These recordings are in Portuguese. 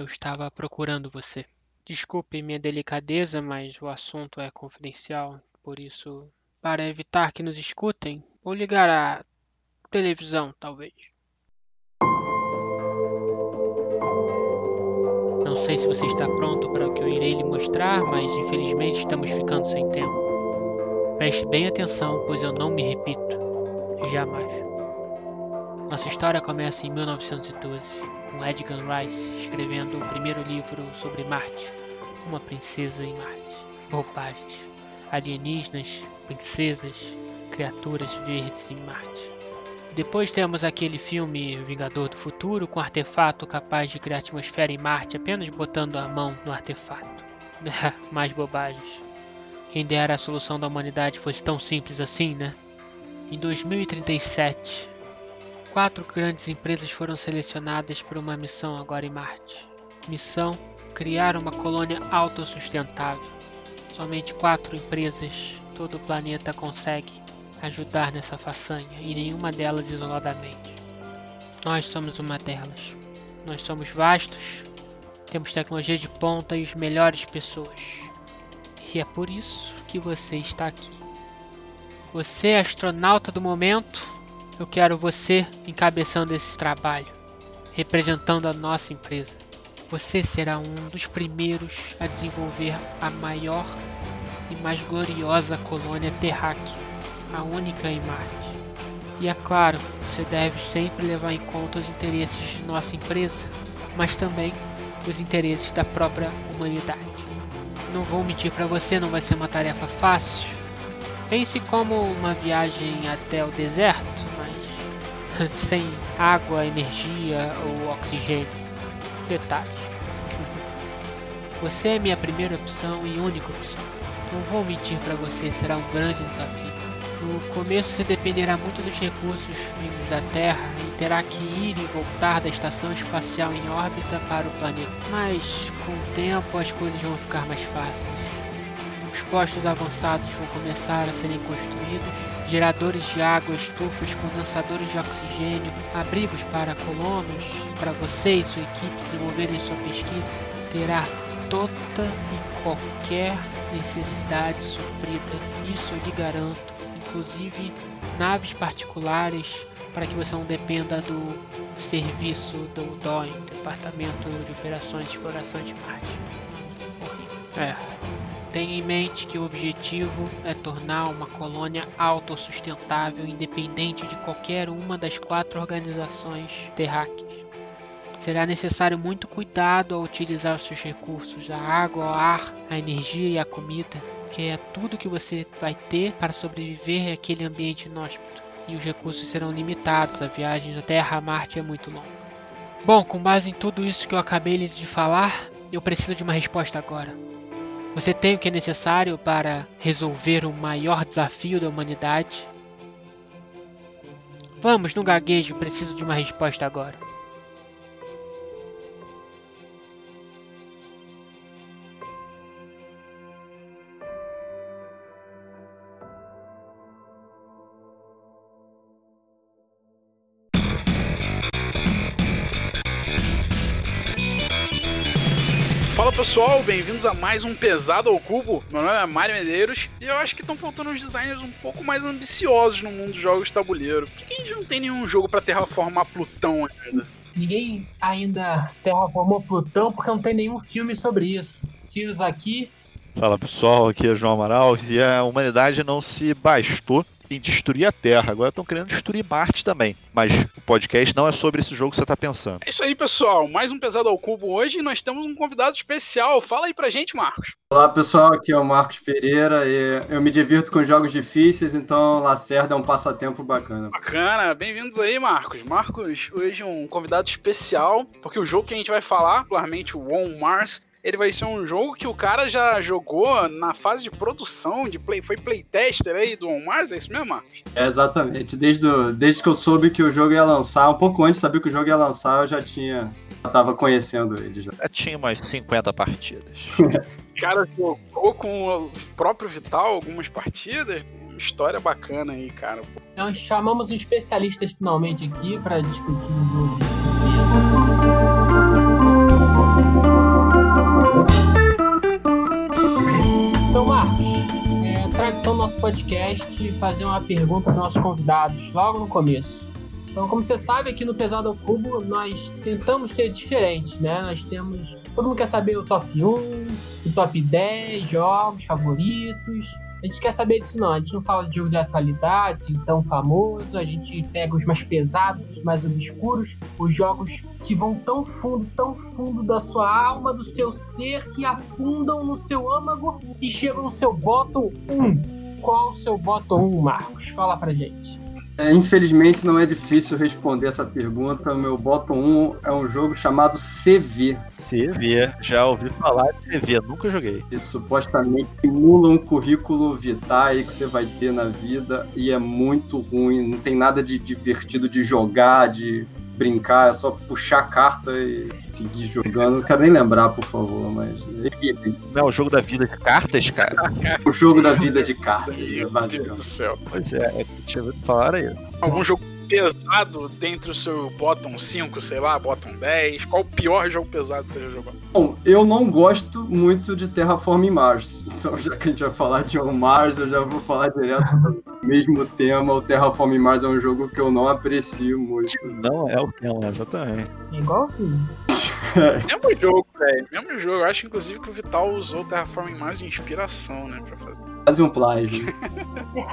Eu estava procurando você. Desculpe minha delicadeza, mas o assunto é confidencial, por isso, para evitar que nos escutem, vou ligar a televisão, talvez. Não sei se você está pronto para o que eu irei lhe mostrar, mas infelizmente estamos ficando sem tempo. Preste bem atenção, pois eu não me repito. Jamais. Nossa história começa em 1912, com Edgar Rice escrevendo o primeiro livro sobre Marte, uma princesa em Marte. Bobagens. Alienígenas, princesas, criaturas verdes em Marte. Depois temos aquele filme Vingador do Futuro, com artefato capaz de criar atmosfera em Marte apenas botando a mão no artefato. Mais bobagens. Quem dera a solução da humanidade fosse tão simples assim, né? Em 2037, quatro grandes empresas foram selecionadas para uma missão agora em Marte. Missão: criar uma colônia autossustentável. Somente quatro empresas todo o planeta consegue ajudar nessa façanha e nenhuma delas isoladamente. Nós somos uma delas. Nós somos vastos, temos tecnologia de ponta e os melhores pessoas. E é por isso que você está aqui. Você é astronauta do momento. Eu quero você encabeçando esse trabalho, representando a nossa empresa. Você será um dos primeiros a desenvolver a maior e mais gloriosa colônia terráquea a única em Marte. E é claro, você deve sempre levar em conta os interesses de nossa empresa, mas também os interesses da própria humanidade. Não vou mentir para você, não vai ser uma tarefa fácil. Pense como uma viagem até o deserto, sem água, energia ou oxigênio. Detalhe. Você é minha primeira opção e única opção. Não vou mentir para você, será um grande desafio. No começo você dependerá muito dos recursos vindos da Terra e terá que ir e voltar da estação espacial em órbita para o planeta. Mas com o tempo as coisas vão ficar mais fáceis. Os postos avançados vão começar a serem construídos, geradores de água, estufas, condensadores de oxigênio, abrigos para colonos, para você e sua equipe desenvolverem sua pesquisa, terá toda e qualquer necessidade suprida. Isso eu lhe garanto inclusive naves particulares para que você não dependa do serviço do DOIN, Departamento de Operações de Exploração de Marte. É. Tenha em mente que o objetivo é tornar uma colônia autossustentável, independente de qualquer uma das quatro organizações terráqueas. Será necessário muito cuidado ao utilizar os seus recursos, a água, o ar, a energia e a comida que é tudo que você vai ter para sobreviver àquele ambiente inóspito. E os recursos serão limitados, a viagem da Terra a Marte é muito longa. Bom, com base em tudo isso que eu acabei de falar, eu preciso de uma resposta agora. Você tem o que é necessário para resolver o maior desafio da humanidade? Vamos, no gaguejo, preciso de uma resposta agora. Pessoal, bem-vindos a mais um Pesado ao Cubo. Meu nome é Mário Medeiros e eu acho que estão faltando uns designers um pouco mais ambiciosos no mundo dos jogos de tabuleiro. Por que a gente não tem nenhum jogo para terraformar Plutão ainda? Ninguém ainda terraformou Plutão porque não tem nenhum filme sobre isso. Sirius aqui. Fala pessoal, aqui é João Amaral e a humanidade não se bastou em destruir a Terra. Agora estão querendo destruir Marte também. Mas o podcast não é sobre esse jogo que você está pensando. É isso aí, pessoal. Mais um Pesado ao Cubo hoje e nós temos um convidado especial. Fala aí pra gente, Marcos. Olá, pessoal. Aqui é o Marcos Pereira e eu me divirto com jogos difíceis, então Lacerda é um passatempo bacana. Bacana. Bem-vindos aí, Marcos. Marcos, hoje um convidado especial, porque o jogo que a gente vai falar, particularmente o On Mars, ele vai ser um jogo que o cara já jogou na fase de produção, de play, foi playtester aí do On Mars, é isso mesmo, Marcos? É, exatamente. Desde, do, desde que eu soube que o jogo ia lançar, um pouco antes de saber que o jogo ia lançar, eu já tinha. Já tava conhecendo ele já. Eu tinha umas 50 partidas. o cara jogou com o próprio Vital algumas partidas. História bacana aí, cara. Então chamamos especialistas finalmente aqui para discutir o jogo. Podcast fazer uma pergunta para nossos convidados logo no começo. Então, como você sabe, aqui no Pesado ao Cubo nós tentamos ser diferentes, né? Nós temos. Todo mundo quer saber o top 1, o top 10 jogos favoritos. A gente quer saber disso não, a gente não fala de jogo de atualidade, assim, tão famoso, a gente pega os mais pesados, os mais obscuros, os jogos que vão tão fundo, tão fundo da sua alma, do seu ser, que afundam no seu âmago e chegam no seu bottom 1. Qual o seu bottom 1, Marcos? Fala pra gente. É, infelizmente não é difícil responder essa pergunta. O meu bottom 1 é um jogo chamado CV. CV, já ouvi falar de CV, nunca joguei. Que supostamente simula um currículo vitae que você vai ter na vida e é muito ruim. Não tem nada de divertido de jogar, de brincar, é só puxar a carta e seguir jogando. Não quero nem lembrar, por favor, mas. Não, o jogo da vida de cartas, cara. o jogo da vida de cartas, Meu Deus basicamente. do céu. Pois é, tinha ouvido falar aí. Algum jogo pesado dentro do seu bottom 5, sei lá, bottom 10? Qual o pior jogo pesado que você já jogou? Bom, eu não gosto muito de Terraforming Mars. Então, já que a gente vai falar de um Mars, eu já vou falar direto do mesmo tema. O Terraforming Mars é um jogo que eu não aprecio muito. Não é o tema, exatamente. É igualzinho. Mesmo jogo, velho. Mesmo jogo. Eu acho, inclusive, que o Vital usou o Terraforming Mars de inspiração, né? Pra fazer. Quase um plágio.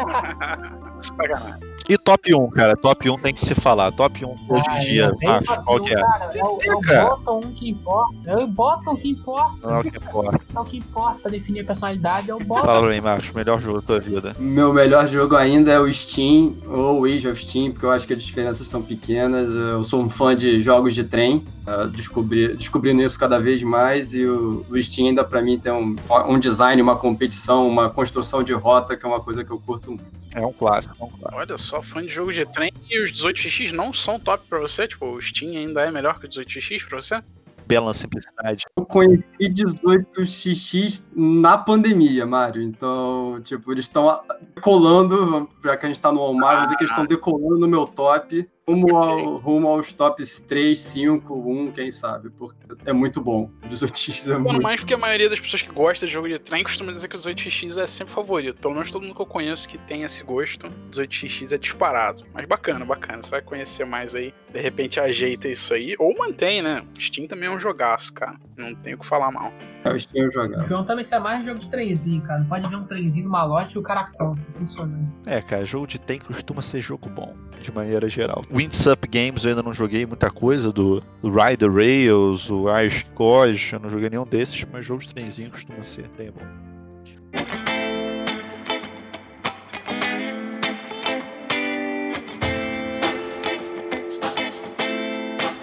Sacanagem. E top 1, cara? Top 1 tem que se falar. Top 1 hoje em Ah, dia, acho. Qual que é? Cara, é o, é o bottom 1 que importa. É o bottom que importa. Não é o que importa. É o que importa pra definir a personalidade, é o bottom. Fala pra mim, Marcos, melhor jogo da tua vida. Meu melhor jogo ainda é o Steam, ou o Age of Steam, porque eu acho que as diferenças são pequenas. Eu sou um fã de jogos de trem, uh, descobri, descobrindo isso cada vez mais, e o, o Steam ainda pra mim tem um, um design, uma competição, uma construção de rota, que é uma coisa que eu curto muito. É um clássico, é um clássico. Olha só, fã de jogo de trem e os 18x não são top pra você? Tipo, o Steam ainda é melhor que o 18x pra você? Bela simplicidade. Eu conheci 18xx na pandemia, Mário. Então, tipo, eles estão decolando, já que a gente tá no Walmart, dizer que eles estão decolando no meu top, rumo, ao, rumo aos tops 3, 5, 1, quem sabe, porque é muito bom. 18x é muito mais porque a maioria das pessoas que gostam de jogo de trem costuma dizer que o 18x é sempre favorito. Pelo menos todo mundo que eu conheço que tem esse gosto, 18x é disparado. Mas bacana, bacana. Você vai conhecer mais aí. De repente ajeita isso aí. Ou mantém, né? Steam também é um jogaço, cara. Não tenho o que falar mal. É o Steam eu O. João também se é mais jogo de trenzinho, cara. Não pode ver um trenzinho numa loja e o cara compra. Funcionando. É, cara, jogo de tem costuma ser jogo bom, de maneira geral. Windsup Games eu ainda não joguei muita coisa, do, Rider Rails, o Irish Coach, eu não joguei nenhum desses, mas jogo de trenzinho costuma ser bem bom.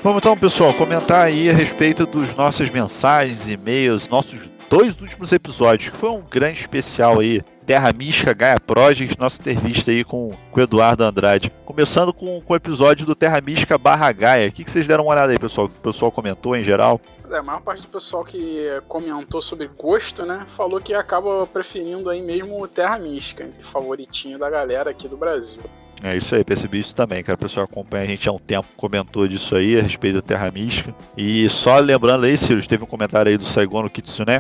Vamos então, pessoal, comentar aí a respeito dos nossas mensagens, e-mails, nossos dois últimos episódios, que foi um grande especial aí. Terra Mística, Gaia Project, nossa entrevista aí com, com o Eduardo Andrade. Começando com, com o episódio do Terra Mística barra Gaia. O que, que vocês deram uma olhada aí, pessoal? Que o pessoal comentou em geral? É, a maior parte do pessoal que comentou sobre gosto, né? Falou que acaba preferindo aí mesmo o Terra Mística, favoritinho da galera aqui do Brasil. É isso aí, percebi isso também, cara. O pessoal acompanha a gente há um tempo, comentou disso aí a respeito da Terra Mística. E só lembrando aí, Sirius, teve um comentário aí do Saigono Kitsune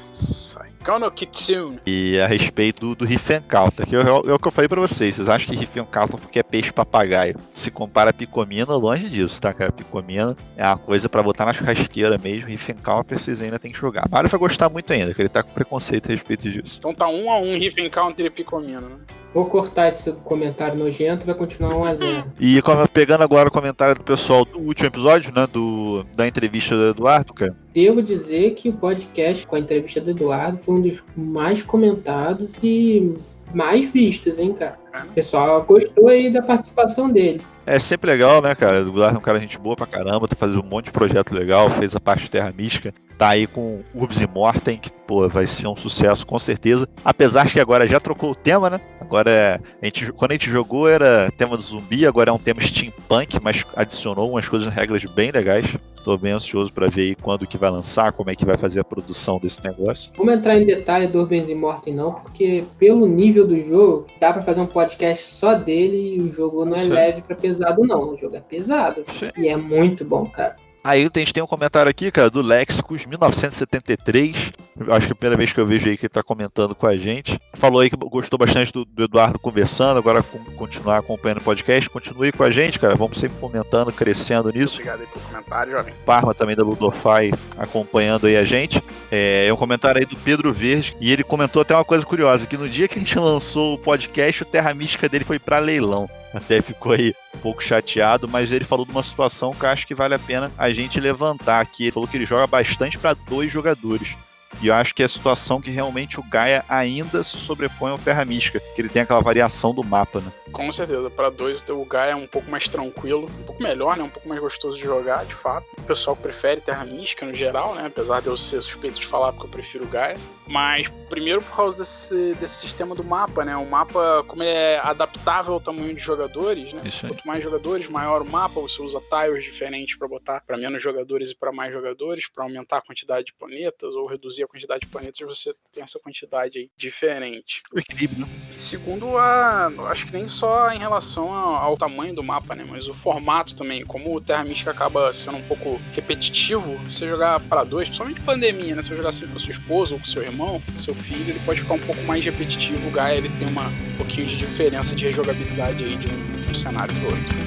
Saikano Kitsune. e a respeito do, do Riff Counter, que é, o- é o que eu falei pra vocês. Vocês acham que Riff Counter porque é peixe papagaio? Se compara a Picomina, longe disso, tá, cara? Picomina é uma coisa pra botar na churrasqueira mesmo. Riff Counter vocês ainda tem que jogar. Mário vai gostar muito ainda, que ele tá com preconceito a respeito disso. Então tá um a um Riff Encounter e Picomino, né? Vou cortar esse comentário nojento, vai continuar 1x0. E como- pegando agora o comentário do pessoal do último episódio, né? Do, da entrevista do Eduardo, cara. Devo dizer que o podcast com a entrevista do Eduardo foi um dos mais comentados e mais vistos, hein, cara? O pessoal gostou aí da participação dele. É sempre legal, né, cara? O Eduardo é um cara gente boa pra caramba, tá fazendo um monte de projeto legal, fez a parte de Terra Mística, tá aí com Urbs e Mortem, que, pô, vai ser um sucesso com certeza. Apesar que agora já trocou o tema, né? Agora, é, a gente, quando a gente jogou era tema do zumbi, agora é um tema steampunk, mas adicionou umas coisas, regras bem legais. Tô bem ansioso pra ver aí quando que vai lançar, como é que vai fazer a produção desse negócio. Vamos entrar em detalhe do Urbans e Mortem não, porque pelo nível do jogo, dá pra fazer um podcast só dele e o jogo não é Sim. leve pra pesado não, o jogo é pesado. Sim. E é muito bom, cara. Aí a gente tem um comentário aqui, cara, do Lexicus 1973. acho que é a primeira vez que eu vejo aí que ele tá comentando com a gente. Falou aí que gostou bastante do, do Eduardo conversando, agora com, continuar acompanhando o podcast. Continue com a gente, cara. Vamos sempre comentando, crescendo nisso. Obrigado aí pelo comentário, jovem. Parma também da Ludofy acompanhando aí a gente. É, é um comentário aí do Pedro Verde, e ele comentou até uma coisa curiosa, que no dia que a gente lançou o podcast, o Terra Mística dele foi para leilão. Até ficou aí um pouco chateado, mas ele falou de uma situação que eu acho que vale a pena a gente levantar aqui. Ele falou que ele joga bastante para dois jogadores. E eu acho que é a situação que realmente o Gaia ainda se sobrepõe ao Terra Mística, que ele tem aquela variação do mapa, né? Com certeza, para dois o Gaia é um pouco mais tranquilo, um pouco melhor, né? Um pouco mais gostoso de jogar, de fato. O pessoal prefere Terra Mística no geral, né? Apesar de eu ser suspeito de falar porque eu prefiro o Gaia. Mas primeiro por causa desse, desse sistema do mapa, né? O mapa, como ele é adaptável ao tamanho de jogadores, né? Quanto mais jogadores, maior o mapa. Você usa tiles diferentes para botar para menos jogadores e para mais jogadores, para aumentar a quantidade de planetas ou reduzir a quantidade de planetas, você tem essa quantidade aí diferente. O equilíbrio. E segundo a, acho que nem só em relação ao tamanho do mapa, né? Mas o formato também. Como o Terra Mística acaba sendo um pouco repetitivo, você jogar para dois, principalmente pandemia, né? Se você jogar assim com sua esposa ou com seu irmão, com seu filho, ele pode ficar um pouco mais repetitivo. O Gaia ele tem uma, um pouquinho de diferença de rejogabilidade aí de um, de um cenário pro outro.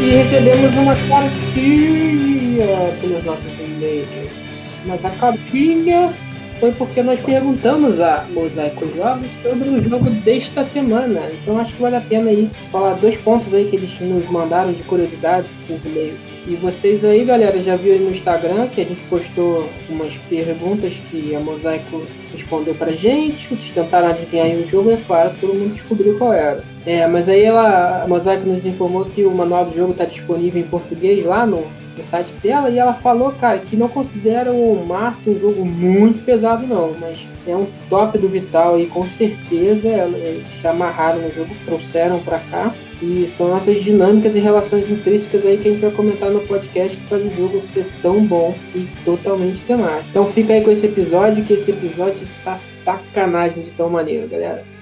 E recebemos uma cartinha pelos nossos e-mails. Mas a cartinha foi porque nós perguntamos a Mosaico Jogos sobre o jogo desta semana. Então acho que vale a pena aí falar dois pontos aí que eles nos mandaram de curiosidade nos e-mails. E vocês aí, galera, já viram no Instagram que a gente postou umas perguntas que a Mosaico respondeu pra gente. Vocês tentaram adivinhar aí o jogo, é claro, todo mundo descobriu qual era. É, mas aí ela, a Mosaico nos informou que o manual do jogo está disponível em português lá no, no site dela e ela falou, cara, que não considera o Márcio um jogo muito pesado não, mas é um top do Vital e com certeza eles se amarraram no jogo, trouxeram para cá e são essas dinâmicas e relações intrínsecas aí que a gente vai comentar no podcast que faz o jogo ser tão bom e totalmente temático. Então fica aí com esse episódio, que esse episódio tá sacanagem de tão maneiro, galera.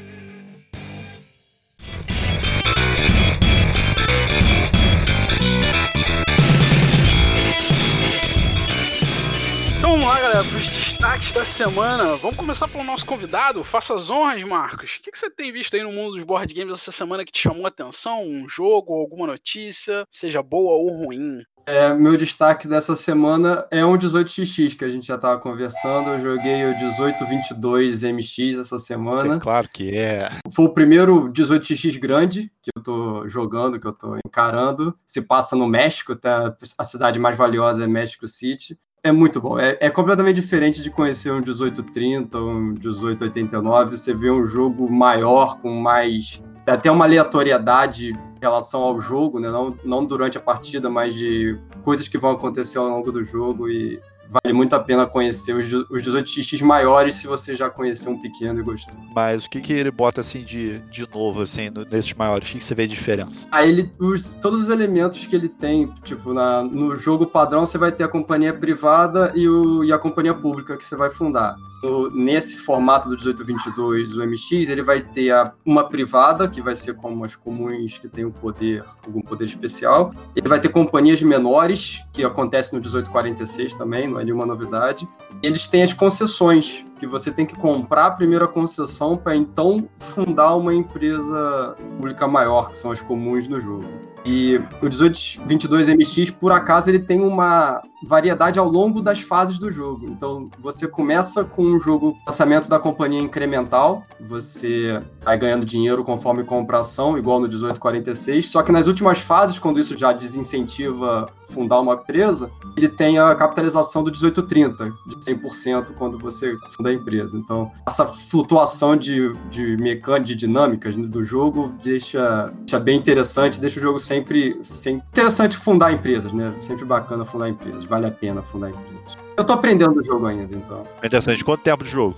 Vamos lá, galera, para os destaques da semana. Vamos começar pelo nosso convidado. Faça as honras, Marcos. O que, que você tem visto aí no mundo dos board games essa semana que te chamou a atenção? Um jogo, alguma notícia, seja boa ou ruim? É, meu destaque dessa semana é um 18xx que a gente já estava conversando. Eu joguei o 1822 MX essa semana. É claro que é. Foi o primeiro 18xx grande que eu tô jogando, que eu tô encarando. Se passa no México, tá? a cidade mais valiosa é México City. É muito bom. É, é, completamente diferente de conhecer um 1830, um 1889. Você vê um jogo maior, com mais. Até uma aleatoriedade em relação ao jogo, né? Não, não durante a partida, mas de coisas que vão acontecer ao longo do jogo. E vale muito a pena conhecer os, os 18x maiores se você já conheceu um pequeno e gostou. Mas o que, que ele bota assim de, de novo, assim, no, nesses maiores? O que, que você vê de diferença? Aí ele, os, todos os elementos que ele tem, tipo, na, no jogo padrão você vai ter a companhia privada e, o, e a companhia pública que você vai fundar. No, nesse formato do 1822, o MX, ele vai ter a, uma privada, que vai ser como as comuns que tem o poder, algum poder especial. Ele vai ter companhias menores, que acontece no 1846 também, não é nenhuma novidade. Eles têm as concessões, que você tem que comprar a primeira concessão para então fundar uma empresa pública maior, que são as comuns no jogo. E o 1822 MX, por acaso, ele tem uma variedade ao longo das fases do jogo. Então, você começa com um jogo lançamento da companhia incremental, você vai ganhando dinheiro conforme compra ação, igual no 1846, só que nas últimas fases, quando isso já desincentiva fundar uma empresa, ele tem a capitalização do 1830, de 100% quando você funda a empresa. Então, essa flutuação de, de mecânica, de dinâmicas do jogo deixa, deixa bem interessante, deixa o jogo sempre, sempre interessante fundar empresas, né? Sempre bacana fundar empresas, vale a pena fundar empresas. Eu tô aprendendo o jogo ainda, então. É interessante. Quanto tempo de jogo?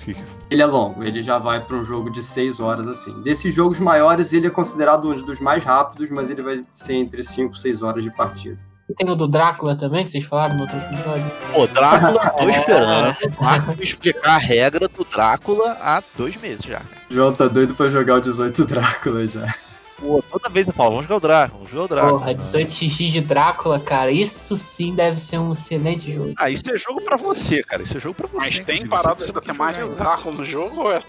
Ele é longo, ele já vai para um jogo de 6 horas, assim. Desses jogos maiores, ele é considerado um dos mais rápidos, mas ele vai ser entre 5 e 6 horas de partida. Tem o do Drácula também, que vocês falaram no outro episódio. Pô, Drácula, tô esperando. Marco me explicar a regra do Drácula há dois meses já. João tá doido pra jogar o 18 Drácula já. Pô, toda vez eu falo, vamos jogar o Drácula, vamos jogar o Drácula. Porra, 18x de Drácula, cara, isso sim deve ser um excelente jogo. Ah, isso é jogo pra você, cara. Isso é jogo pra você. Mas tem paradas da temática do. Drácula no jogo ou é?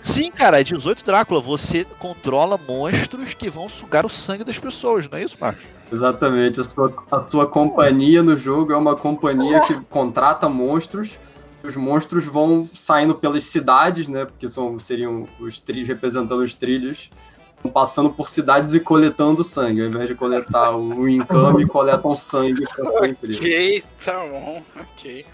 Sim, cara, é 18 Drácula. Você controla monstros que vão sugar o sangue das pessoas, não é isso, Marcos? Exatamente. A sua, a sua companhia no jogo é uma companhia que contrata monstros. Os monstros vão saindo pelas cidades, né? Porque são, seriam os trilhos representando os trilhos. Passando por cidades e coletando sangue. Ao invés de coletar o encame, coletam sangue pra sua empresa. Ok, tá bom, ok.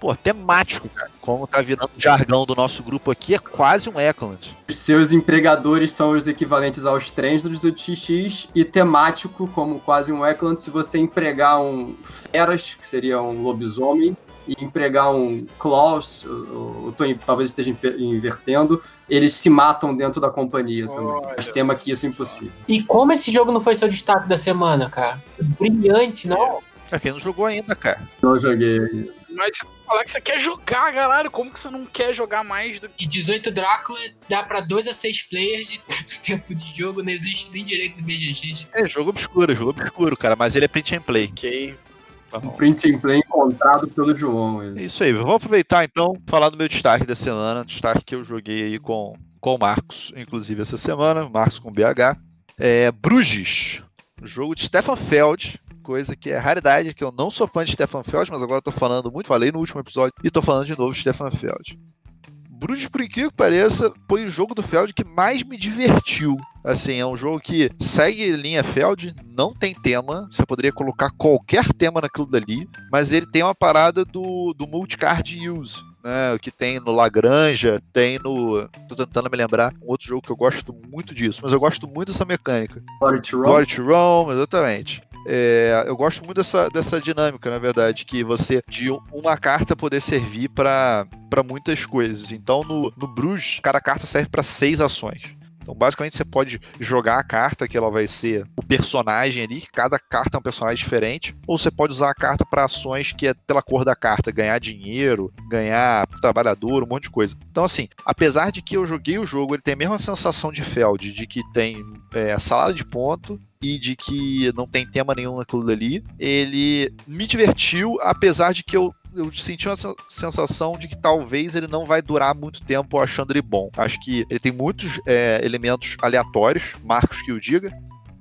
Pô, temático, cara. Como tá virando o jargão do nosso grupo aqui, é quase um Eckland. Os seus empregadores são os equivalentes aos trens do 18x e temático, como quase um Eckland, se você empregar um Feras, que seria um lobisomem, e empregar um Klaus, eu tô, em- talvez esteja invertendo, eles se matam dentro da companhia também. Olha Mas tema aqui isso é impossível. E como esse jogo não foi seu destaque da semana, cara? Brilhante, não? Pra quem não jogou ainda, cara. Não joguei. Mas você falar que você quer jogar, galera, como que você não quer jogar mais do que. E 18 Drácula dá pra 2 a 6 players de tempo de jogo, não existe nem direito do BGG. É jogo obscuro, é jogo obscuro, cara. Mas ele é print and play. Ok. Tá Um print and play encontrado pelo João. É esse. isso aí, vou aproveitar então falar do meu destaque da semana, destaque que eu joguei aí com, com o Marcos, inclusive essa semana, Marcos com BH. É Bruges, jogo de Stefan Feld, coisa que é raridade, que eu não sou fã de Stefan Feld, mas agora tô falando muito, falei no último episódio e tô falando de novo de Stefan Feld. Bruges, por incrível que pareça, foi o jogo do Feld que mais me divertiu. Assim, é um jogo que segue linha Feld, não tem tema, você poderia colocar qualquer tema naquilo dali, mas ele tem uma parada do, do multicard use. Né, o que tem no Lagranja, tem no. Tô tentando me lembrar um outro jogo que eu gosto muito disso, mas eu gosto muito dessa mecânica. Glory to Rome. Glory to Rome, exatamente. É, eu gosto muito dessa, dessa dinâmica, na verdade, que você, de um- uma carta poder servir para muitas coisas. Então, no, no Bruges, cada carta serve para seis ações. Então, basicamente, você pode jogar a carta, que ela vai ser o personagem ali, cada carta é um personagem diferente, ou você pode usar a carta para ações que é pela cor da carta, ganhar dinheiro, ganhar trabalhador, um monte de coisa. Então, assim, apesar de que eu joguei o jogo, ele tem a mesma sensação de Feld, de que tem é, salada de ponto e de que não tem tema nenhum naquilo dali. Ele me divertiu, apesar de que eu, eu senti uma sen- sensação de que talvez ele não vai durar muito tempo achando ele bom. Acho que ele tem muitos é, elementos aleatórios, Marcos que o diga.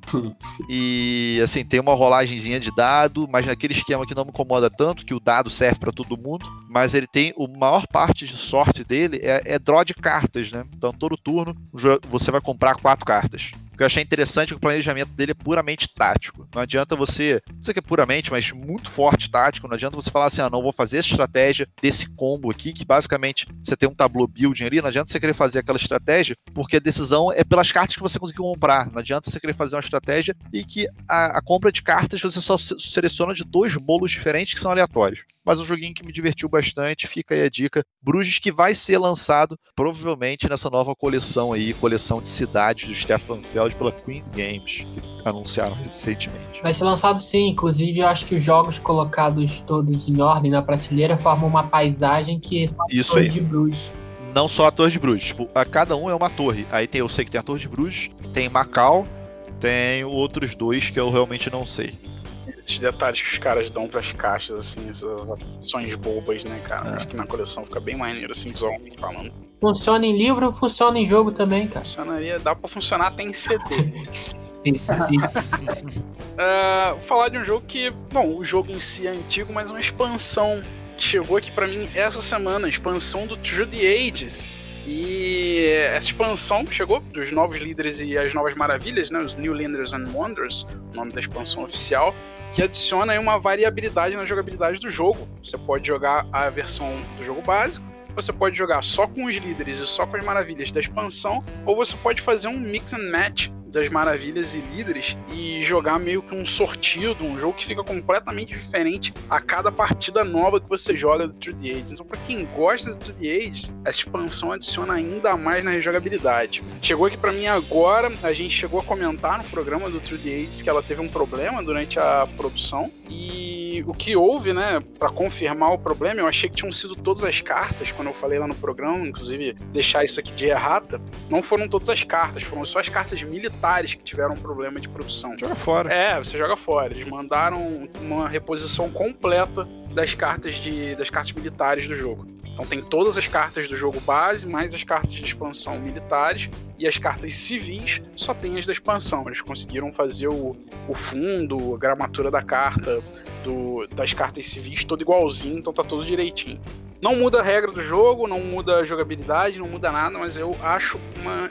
Sim, sim. E assim, tem uma rolagenzinha de dado, mas naquele esquema que não me incomoda tanto, que o dado serve pra todo mundo, mas ele tem o maior parte de sorte dele é, é draw de cartas, né? Então todo turno você vai comprar quatro cartas. Que eu achei interessante que o planejamento dele é puramente tático. Não adianta você. Não sei que é puramente, mas muito forte tático. Não adianta você falar assim, ah, não vou fazer essa estratégia desse combo aqui, que basicamente você tem um tableau building ali. Não adianta você querer fazer aquela estratégia, porque a decisão é pelas cartas que você conseguiu comprar. Não adianta você querer fazer uma estratégia e que a, a compra de cartas você só se- seleciona de dois bolos diferentes que são aleatórios. Mas um joguinho que me divertiu bastante, fica aí a dica. Bruges que vai ser lançado provavelmente nessa nova coleção aí, coleção de cidades do Stefan Feld pela Queen Games, que anunciaram recentemente. Vai ser lançado sim, inclusive eu acho que os jogos colocados todos em ordem na prateleira formam uma paisagem que são Isso aí. de Bruges. Não só a Torre de Bruges, tipo, a cada um é uma torre. Aí tem, eu sei que tem a Torre de Bruges, tem Macau, tem outros dois que eu realmente não sei. Esses detalhes que os caras dão pras caixas, assim, essas opções bobas, né, cara? É. Acho que na coleção fica bem maneiro, assim, visualmente falando. Funciona em livro, funciona em jogo também, cara. Funcionaria, dá pra funcionar até em CD. Sim. Vou falar de um jogo que, bom, o jogo em si é antigo, mas uma expansão que chegou aqui pra mim essa semana, a expansão do Through the Ages. E essa expansão que chegou dos novos líderes e as novas maravilhas, né, os New Leaders and Wonders, o nome da expansão oficial, que adiciona uma variabilidade na jogabilidade do jogo. Você pode jogar a versão do jogo básico, você pode jogar só com os líderes e só com as maravilhas da expansão, ou você pode fazer um mix and match das maravilhas e líderes e jogar meio que um sortido, um jogo que fica completamente diferente a cada partida nova que você joga do True the Ages. Então, pra quem gosta do True the Ages, essa expansão adiciona ainda mais na jogabilidade. Chegou aqui pra mim agora, a gente chegou a comentar no programa do True the Ages que ela teve um problema durante a produção e E o que houve, né, para confirmar o problema, eu achei que tinham sido todas as cartas, quando eu falei lá no programa, inclusive deixar isso aqui de errata, não foram todas as cartas, foram só as cartas militares que tiveram um problema de produção. Joga fora. É, você joga fora. Eles mandaram uma reposição completa das cartas de das cartas militares do jogo. Então tem todas as cartas do jogo base, mais as cartas de expansão militares e as cartas civis só tem as da expansão. Eles conseguiram fazer o, o fundo, a gramatura da carta, do, das cartas civis todo igualzinho, então tá tudo direitinho. Não muda a regra do jogo, não muda a jogabilidade, não muda nada, mas eu acho uma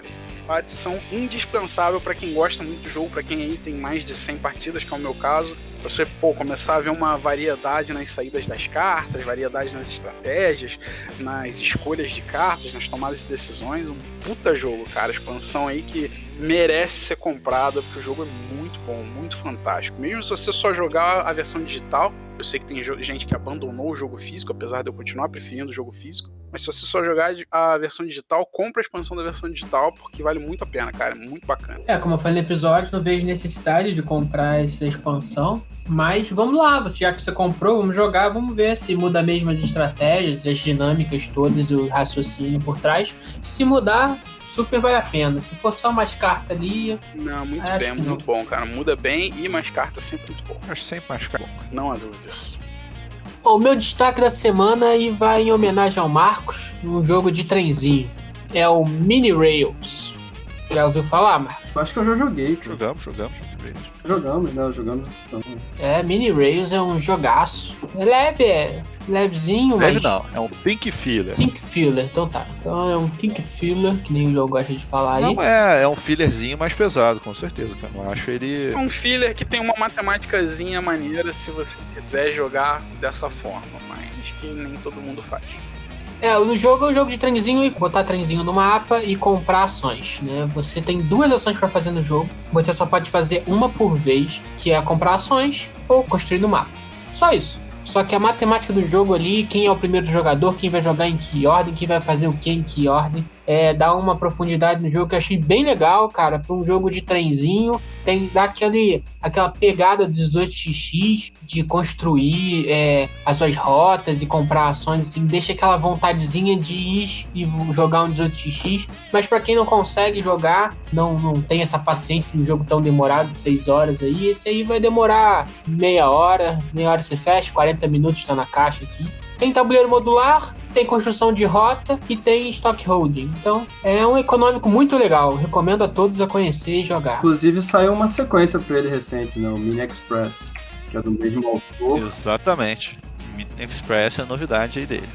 adição indispensável para quem gosta muito do jogo, para quem aí tem mais de 100 partidas, que é o meu caso. Você pô, começar a ver uma variedade nas saídas das cartas, variedade nas estratégias, nas escolhas de cartas, nas tomadas de decisões. Um puta jogo, cara. Expansão aí que merece ser comprada, porque o jogo é muito bom, muito fantástico. Mesmo se você só jogar a versão digital, eu sei que tem gente que abandonou o jogo físico, apesar de eu continuar preferindo o jogo físico. Mas se você só jogar a versão digital, compra a expansão da versão digital, porque vale muito a pena, cara. É muito bacana. É, como eu falei no episódio, não vejo necessidade de comprar essa expansão. Mas vamos lá, já que você comprou, vamos jogar, vamos ver se muda mesmo as estratégias, as dinâmicas todas, o raciocínio por trás. Se mudar, super vale a pena. Se for só mais carta ali. Não, muito bem, muito não. bom, cara. Muda bem e mais cartas sempre muito bom. Acho sempre mais carta. Não há dúvidas. O meu destaque da semana e vai em homenagem ao Marcos, um jogo de trenzinho. É o Mini Rails. Já ouviu falar, Marcos? Acho que eu já joguei. Jogamos, jogamos. Jogamos, né? Jogamos. É, Mini Rails é um jogaço. É leve, é levezinho, Leve mas... não, é um Pink Filler. Pink Filler, então tá. Então é um Pink Filler, que nem o jogo gosta de falar aí. Não é, é um fillerzinho mais pesado, com certeza, cara. Não acho ele... É um filler que tem uma matemáticazinha maneira se você quiser jogar dessa forma, mas que nem todo mundo faz. É, o jogo é um jogo de trenzinho e botar trenzinho no mapa e comprar ações, né? Você tem duas ações para fazer no jogo. Você só pode fazer uma por vez, que é comprar ações ou construir no mapa. Só isso. Só que a matemática do jogo ali, quem é o primeiro jogador, quem vai jogar em que ordem, quem vai fazer o que em que ordem, é, dá uma profundidade no jogo que eu achei bem legal, cara, para um jogo de trenzinho. Tem dá aquele, aquela pegada do 18xx de construir é, as suas rotas e comprar ações, assim, deixa aquela vontadezinha de ir e jogar um 18xx. Mas para quem não consegue jogar, não, não tem essa paciência de um jogo tão demorado, 6 horas aí, esse aí vai demorar meia hora, meia hora você fecha, 40 minutos está na caixa aqui. Tem tabuleiro modular, tem construção de rota e tem stock holding. Então é um econômico muito legal. Recomendo a todos a conhecer e jogar. Inclusive saiu uma sequência para ele recente, né? O Mini Express, que é do mesmo autor. Exatamente. Mini Express é a novidade aí dele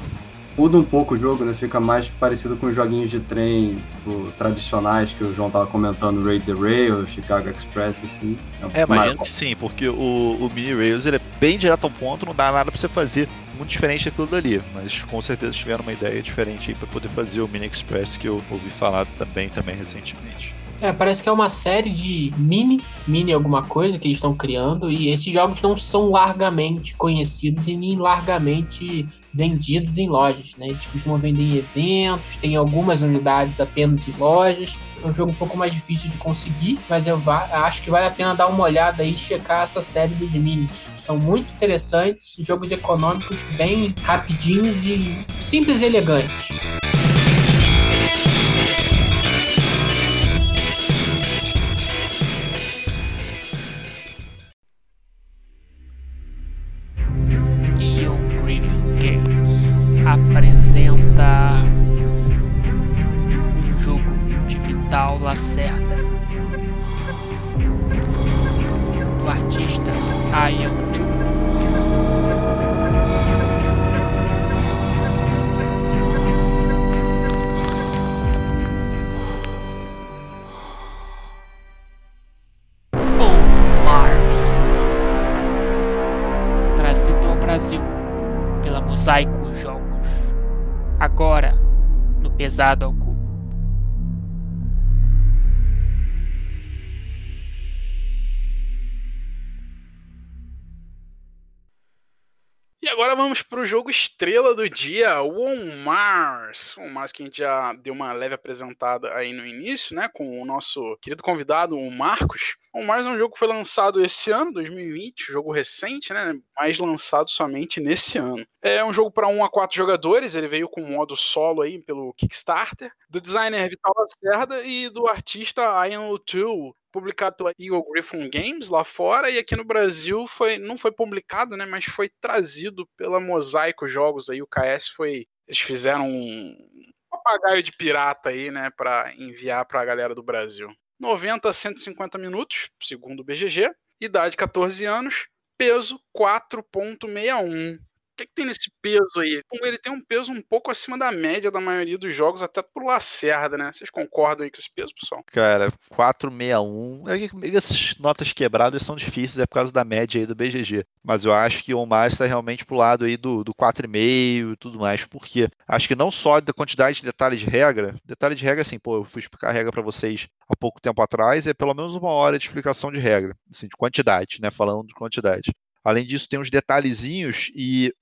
muda um pouco o jogo, né? Fica mais parecido com os joguinhos de trem tipo, tradicionais que o João tava comentando, Raid the Rail, Chicago Express, assim. É, imagino que sim, porque o, o Mini Rails ele é bem direto ao ponto, não dá nada pra você fazer muito diferente daquilo dali, mas com certeza tiveram uma ideia diferente aí pra poder fazer o Mini Express que eu ouvi falar também, também recentemente. É, parece que é uma série de mini, mini alguma coisa que eles estão criando, e esses jogos não são largamente conhecidos e nem largamente vendidos em lojas, né? Eles costumam vender em eventos, tem algumas unidades apenas em lojas. É um jogo um pouco mais difícil de conseguir, mas eu acho que vale a pena dar uma olhada e checar essa série dos minis. São muito interessantes, jogos econômicos bem rapidinhos e simples e elegantes. Agora vamos para o jogo estrela do dia, o On Mars. O Mars que a gente já deu uma leve apresentada aí no início, né, com o nosso querido convidado, o Marcos. O Mars é um jogo que foi lançado esse ano, 2020, jogo recente, né, mas lançado somente nesse ano. É um jogo para 1 a 4 jogadores, ele veio com modo solo aí pelo Kickstarter, do designer Vital Lacerda e do artista Ian O'Toole publicado pela Eagle Griffin Games lá fora e aqui no Brasil foi não foi publicado, né, mas foi trazido pela Mosaico Jogos aí, o KS foi eles fizeram um papagaio de pirata aí, né, para enviar para a galera do Brasil. 90 a 150 minutos, segundo o BGG, idade 14 anos, peso 4.61 que, que tem nesse peso aí? Ele tem um peso um pouco acima da média da maioria dos jogos, até pro Lacerda, né? Vocês concordam aí com esse peso, pessoal? Cara, 461. É essas notas quebradas são difíceis, é por causa da média aí do BGG. Mas eu acho que o mais está realmente pro lado aí do, do 4,5 e tudo mais. Porque acho que não só da quantidade de detalhes de regra, detalhe de regra, assim, pô, eu fui explicar a regra para vocês há pouco tempo atrás, é pelo menos uma hora de explicação de regra, assim, de quantidade, né? Falando de quantidade. Além disso, tem uns detalhezinhos e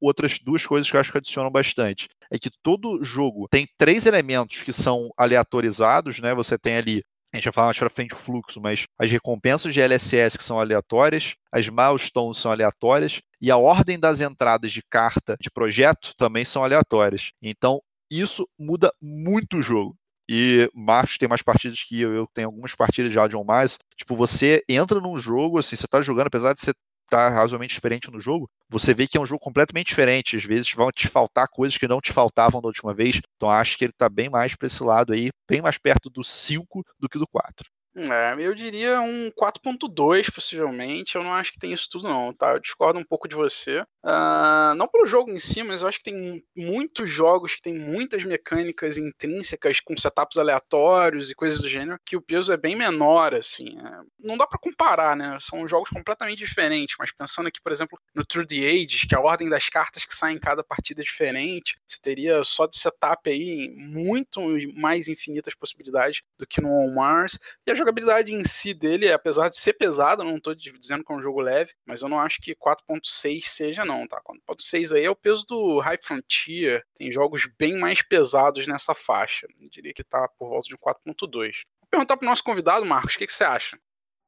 outras duas coisas que eu acho que adicionam bastante. É que todo jogo tem três elementos que são aleatorizados, né? Você tem ali a gente vai falar mais pra frente o fluxo, mas as recompensas de LSS que são aleatórias, as milestones são aleatórias e a ordem das entradas de carta de projeto também são aleatórias. Então, isso muda muito o jogo. E Marcos tem mais partidas que eu, eu tenho algumas partidas já de on mais. Tipo, você entra num jogo, assim, você tá jogando, apesar de você tá razoavelmente experiente no jogo, você vê que é um jogo completamente diferente. Às vezes vão te faltar coisas que não te faltavam da última vez. Então acho que ele tá bem mais para esse lado aí, bem mais perto do 5 do que do 4. É, eu diria um 4.2, possivelmente. Eu não acho que tem isso tudo, não, tá? Eu discordo um pouco de você. Uh, não pelo jogo em si, mas eu acho que tem muitos jogos que tem muitas mecânicas intrínsecas com setups aleatórios e coisas do gênero, que o peso é bem menor, assim. É, não dá para comparar, né? São jogos completamente diferentes, mas pensando aqui, por exemplo, no True the Ages, que a ordem das cartas que saem em cada partida é diferente, você teria só de setup aí muito mais infinitas possibilidades do que no On Mars. E jogabilidade em si dele, apesar de ser pesada, não estou dizendo que é um jogo leve, mas eu não acho que 4.6 seja não, tá? 4.6 aí é o peso do High Frontier, tem jogos bem mais pesados nessa faixa, eu diria que tá por volta de 4.2. Vou perguntar pro nosso convidado, Marcos, o que, que você acha?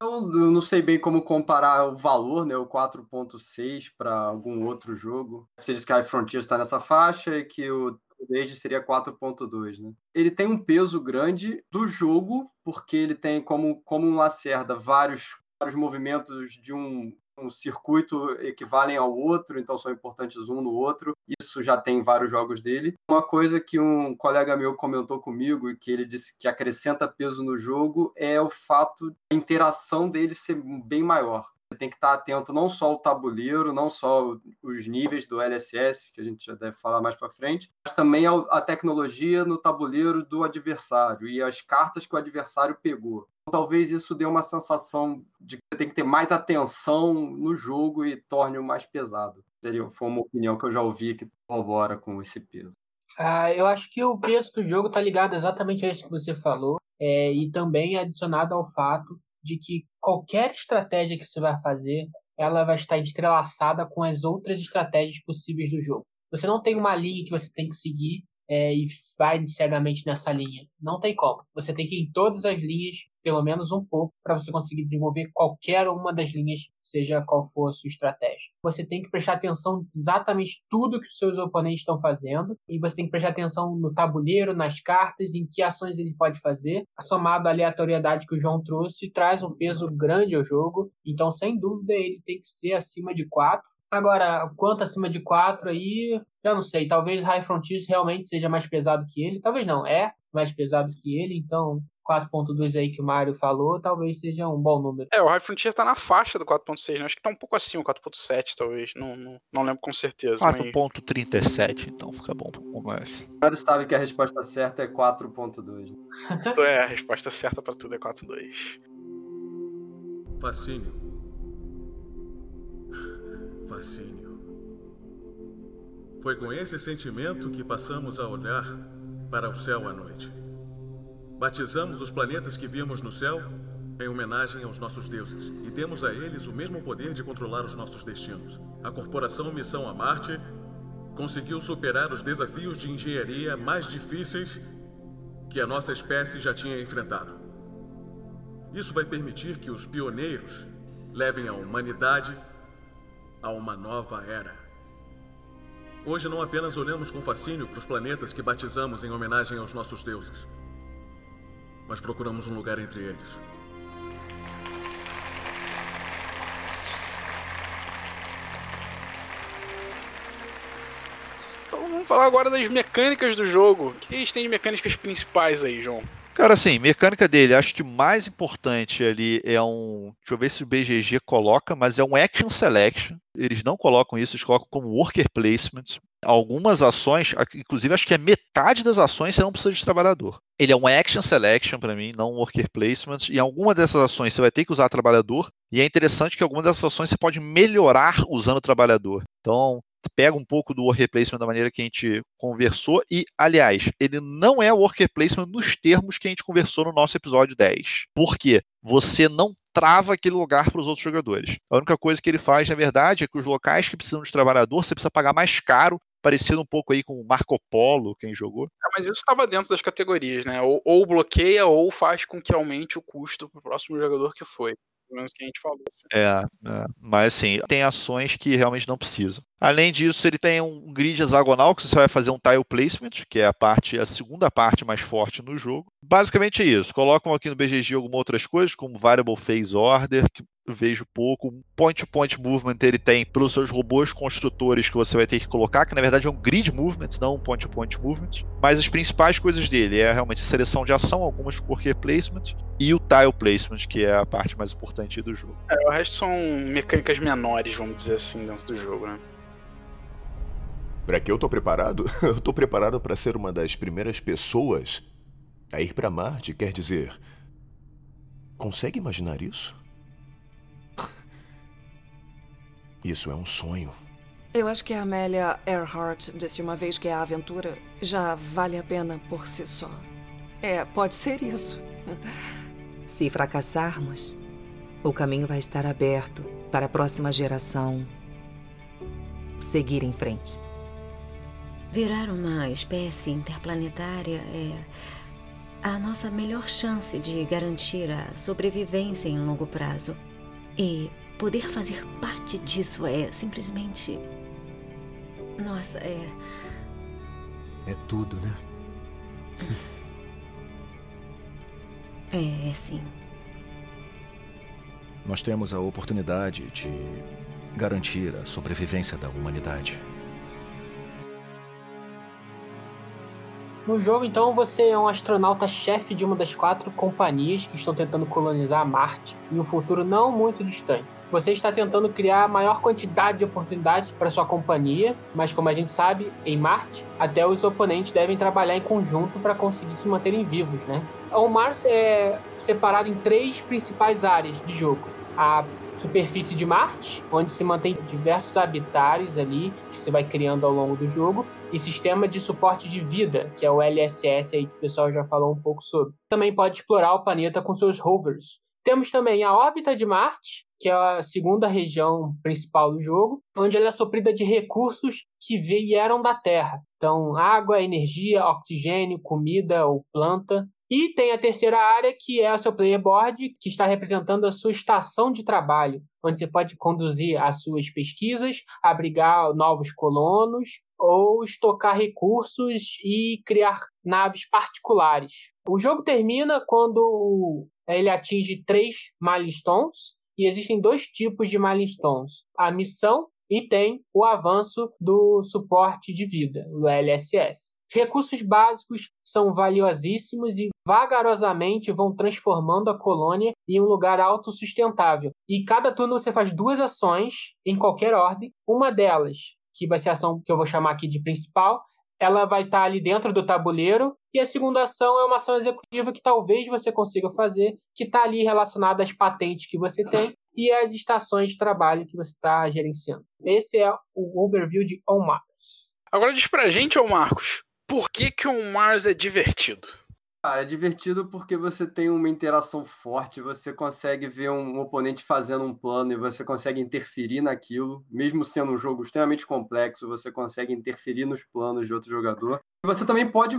Eu não sei bem como comparar o valor, né, o 4.6 para algum outro jogo. Você diz que a Frontier está nessa faixa e que o desde seria 4.2, né? Ele tem um peso grande do jogo, porque ele tem como, como um Lacerda vários, vários movimentos de um, um circuito equivalem ao outro, então são importantes um no outro. Isso já tem vários jogos dele. Uma coisa que um colega meu comentou comigo e que ele disse que acrescenta peso no jogo é o fato da interação dele ser bem maior. Tem que estar atento não só ao tabuleiro, não só os níveis do LSS, que a gente já deve falar mais para frente, mas também a tecnologia no tabuleiro do adversário e as cartas que o adversário pegou. Talvez isso dê uma sensação de que você tem que ter mais atenção no jogo e torne-o mais pesado. Seria, foi uma opinião que eu já ouvi que corrobora com esse peso. Ah, eu acho que o peso do jogo está ligado exatamente a isso que você falou, é, e também adicionado ao fato de que qualquer estratégia que você vai fazer, ela vai estar entrelaçada com as outras estratégias possíveis do jogo. Você não tem uma linha que você tem que seguir é, e vai cegamente nessa linha. Não tem como. Você tem que ir em todas as linhas, pelo menos um pouco, para você conseguir desenvolver qualquer uma das linhas, seja qual for a sua estratégia. Você tem que prestar atenção exatamente tudo que os seus oponentes estão fazendo, e você tem que prestar atenção no tabuleiro, nas cartas, em que ações ele pode fazer. Somado à aleatoriedade que o João trouxe, traz um peso grande ao jogo. Então, sem dúvida, ele tem que ser acima de 4 Agora, quanto acima de 4 aí, já não sei. Talvez High Frontiers realmente seja mais pesado que ele. Talvez não, é mais pesado que ele. Então, 4.2 aí que o Mário falou, talvez seja um bom número. É, o High Frontier tá na faixa do 4.6, né? Acho que tá um pouco acima, 4.7 talvez, não, não, não, lembro com certeza. 4.37, mas... então fica bom pra conversa. O Mário sabe que a resposta certa é 4.2. então é, a resposta certa pra tudo é 4.2. Fascínio fascínio. Foi com esse sentimento que passamos a olhar para o céu à noite. Batizamos os planetas que vimos no céu em homenagem aos nossos deuses, e demos a eles o mesmo poder de controlar os nossos destinos. A corporação Missão a Marte conseguiu superar os desafios de engenharia mais difíceis que a nossa espécie já tinha enfrentado. Isso vai permitir que os pioneiros levem a humanidade a uma nova era. Hoje não apenas olhamos com fascínio para os planetas que batizamos em homenagem aos nossos deuses, mas procuramos um lugar entre eles. Então vamos falar agora das mecânicas do jogo. O que a gente tem de mecânicas principais aí, João? Cara, assim, mecânica dele, acho que mais importante ali é um. Deixa eu ver se o BGG coloca, mas é um Action Selection. Eles não colocam isso, eles colocam como Worker Placement. Algumas ações, inclusive acho que é metade das ações você não precisa de trabalhador. Ele é um Action Selection para mim, não um Worker Placement. E alguma dessas ações você vai ter que usar trabalhador. E é interessante que algumas dessas ações você pode melhorar usando trabalhador. Então, pega um pouco do worker placement da maneira que a gente conversou e, aliás, ele não é worker placement nos termos que a gente conversou no nosso episódio 10. Por quê? Você não trava aquele lugar para os outros jogadores. A única coisa que ele faz, na verdade, é que os locais que precisam de trabalhador, você precisa pagar mais caro parecido um pouco aí com o Marco Polo, quem jogou. É, mas isso estava dentro das categorias, né? Ou, ou, bloqueia ou faz com que aumente o custo para o próximo jogador que foi menos que a gente falou. Assim. É, é, mas assim, tem ações que realmente não precisam. Além disso, ele tem um grid hexagonal que você vai fazer um tile placement, que é a parte, a segunda parte mais forte no jogo. Basicamente é isso. Colocam aqui no BGG algumas outras coisas, como variable phase order, que vejo pouco. Point-to-point -point movement ele tem pelos seus robôs construtores que você vai ter que colocar, que na verdade é um grid movement, não um point-to-point -point movement. Mas as principais coisas dele é realmente seleção de ação, algumas worker placement e o tile placement, que é a parte mais importante do jogo. É, o resto são mecânicas menores, vamos dizer assim, dentro do jogo, né? Para que eu tô preparado? Eu tô preparado para ser uma das primeiras pessoas a ir para Marte, quer dizer. Consegue imaginar isso? Isso é um sonho. Eu acho que a Amélia Earhart disse uma vez que a aventura já vale a pena por si só. É, pode ser isso. Se fracassarmos, o caminho vai estar aberto para a próxima geração seguir em frente. Virar uma espécie interplanetária é a nossa melhor chance de garantir a sobrevivência em longo prazo. E poder fazer parte disso é simplesmente. Nossa, é. É tudo, né? é, é sim. Nós temos a oportunidade de garantir a sobrevivência da humanidade. No jogo, então, você é um astronauta-chefe de uma das quatro companhias que estão tentando colonizar Marte em um futuro não muito distante. Você está tentando criar a maior quantidade de oportunidades para sua companhia, mas como a gente sabe, em Marte, até os oponentes devem trabalhar em conjunto para conseguir se manterem vivos, né? O Mars é separado em três principais áreas de jogo. A superfície de Marte, onde se mantém diversos habitats ali que você vai criando ao longo do jogo, e sistema de suporte de vida, que é o LSS aí que o pessoal já falou um pouco sobre. Também pode explorar o planeta com seus rovers. Temos também a órbita de Marte, que é a segunda região principal do jogo, onde ela é suprida de recursos que vieram da Terra. Então, água, energia, oxigênio, comida ou planta. E tem a terceira área, que é o seu player board, que está representando a sua estação de trabalho, onde você pode conduzir as suas pesquisas, abrigar novos colonos ou estocar recursos e criar naves particulares. O jogo termina quando ele atinge três milestones, e existem dois tipos de milestones: a missão e tem o avanço do suporte de vida, o LSS. Os recursos básicos são valiosíssimos e vagarosamente vão transformando a colônia em um lugar autossustentável. E cada turno você faz duas ações em qualquer ordem. Uma delas, que vai ser a ação que eu vou chamar aqui de principal, ela vai estar ali dentro do tabuleiro. E a segunda ação é uma ação executiva que talvez você consiga fazer, que está ali relacionada às patentes que você tem e às estações de trabalho que você está gerenciando. Esse é o overview de On Mars. Agora diz pra gente, ô Marcos, por que, que On Mars é divertido? Cara, é divertido porque você tem uma interação forte, você consegue ver um oponente fazendo um plano e você consegue interferir naquilo, mesmo sendo um jogo extremamente complexo, você consegue interferir nos planos de outro jogador. E você também pode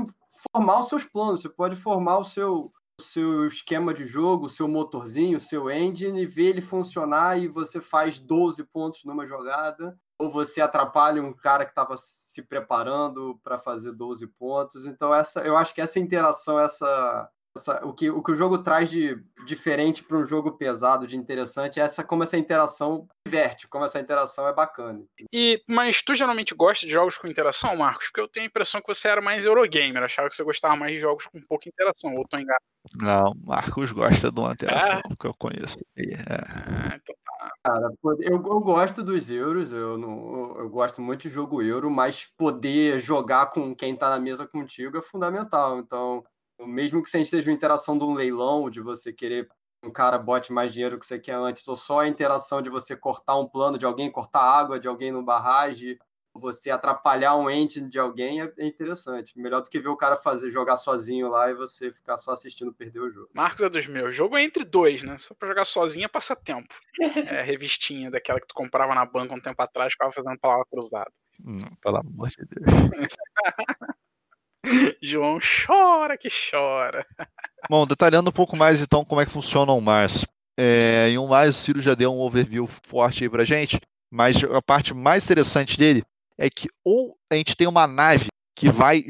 formar os seus planos, você pode formar o seu, o seu esquema de jogo, o seu motorzinho, o seu engine, e ver ele funcionar e você faz 12 pontos numa jogada ou você atrapalha um cara que estava se preparando para fazer 12 pontos. Então, essa, eu acho que essa interação, essa, essa o, que, o que o jogo traz de diferente para um jogo pesado, de interessante, é essa como essa interação diverte, como essa interação é bacana. E, mas tu geralmente gosta de jogos com interação, Marcos? Porque eu tenho a impressão que você era mais Eurogamer, achava que você gostava mais de jogos com pouca interação, ou tô enganado? Não, Marcos gosta de uma interação é? que eu conheço. É. Ah, então tá. Cara, eu, eu gosto dos euros, eu, não, eu gosto muito de jogo euro, mas poder jogar com quem tá na mesa contigo é fundamental. Então, mesmo que você esteja uma interação de um leilão, de você querer um cara bote mais dinheiro que você quer antes, ou só a interação de você cortar um plano de alguém, cortar água de alguém no barragem, você atrapalhar um engine de alguém é, é interessante. Melhor do que ver o cara fazer jogar sozinho lá e você ficar só assistindo perder o jogo. Marcos é dos meus. Jogo é entre dois, né? Se for pra jogar sozinho, é passatempo. É revistinha daquela que tu comprava na banca um tempo atrás, ficava fazendo palavra cruzada. Não, pelo amor de Deus. João chora que chora. Bom, detalhando um pouco mais então como é que funciona o Mars. É, em um Mars, o Ciro já deu um overview forte aí pra gente, mas a parte mais interessante dele é que ou a gente tem uma nave que vai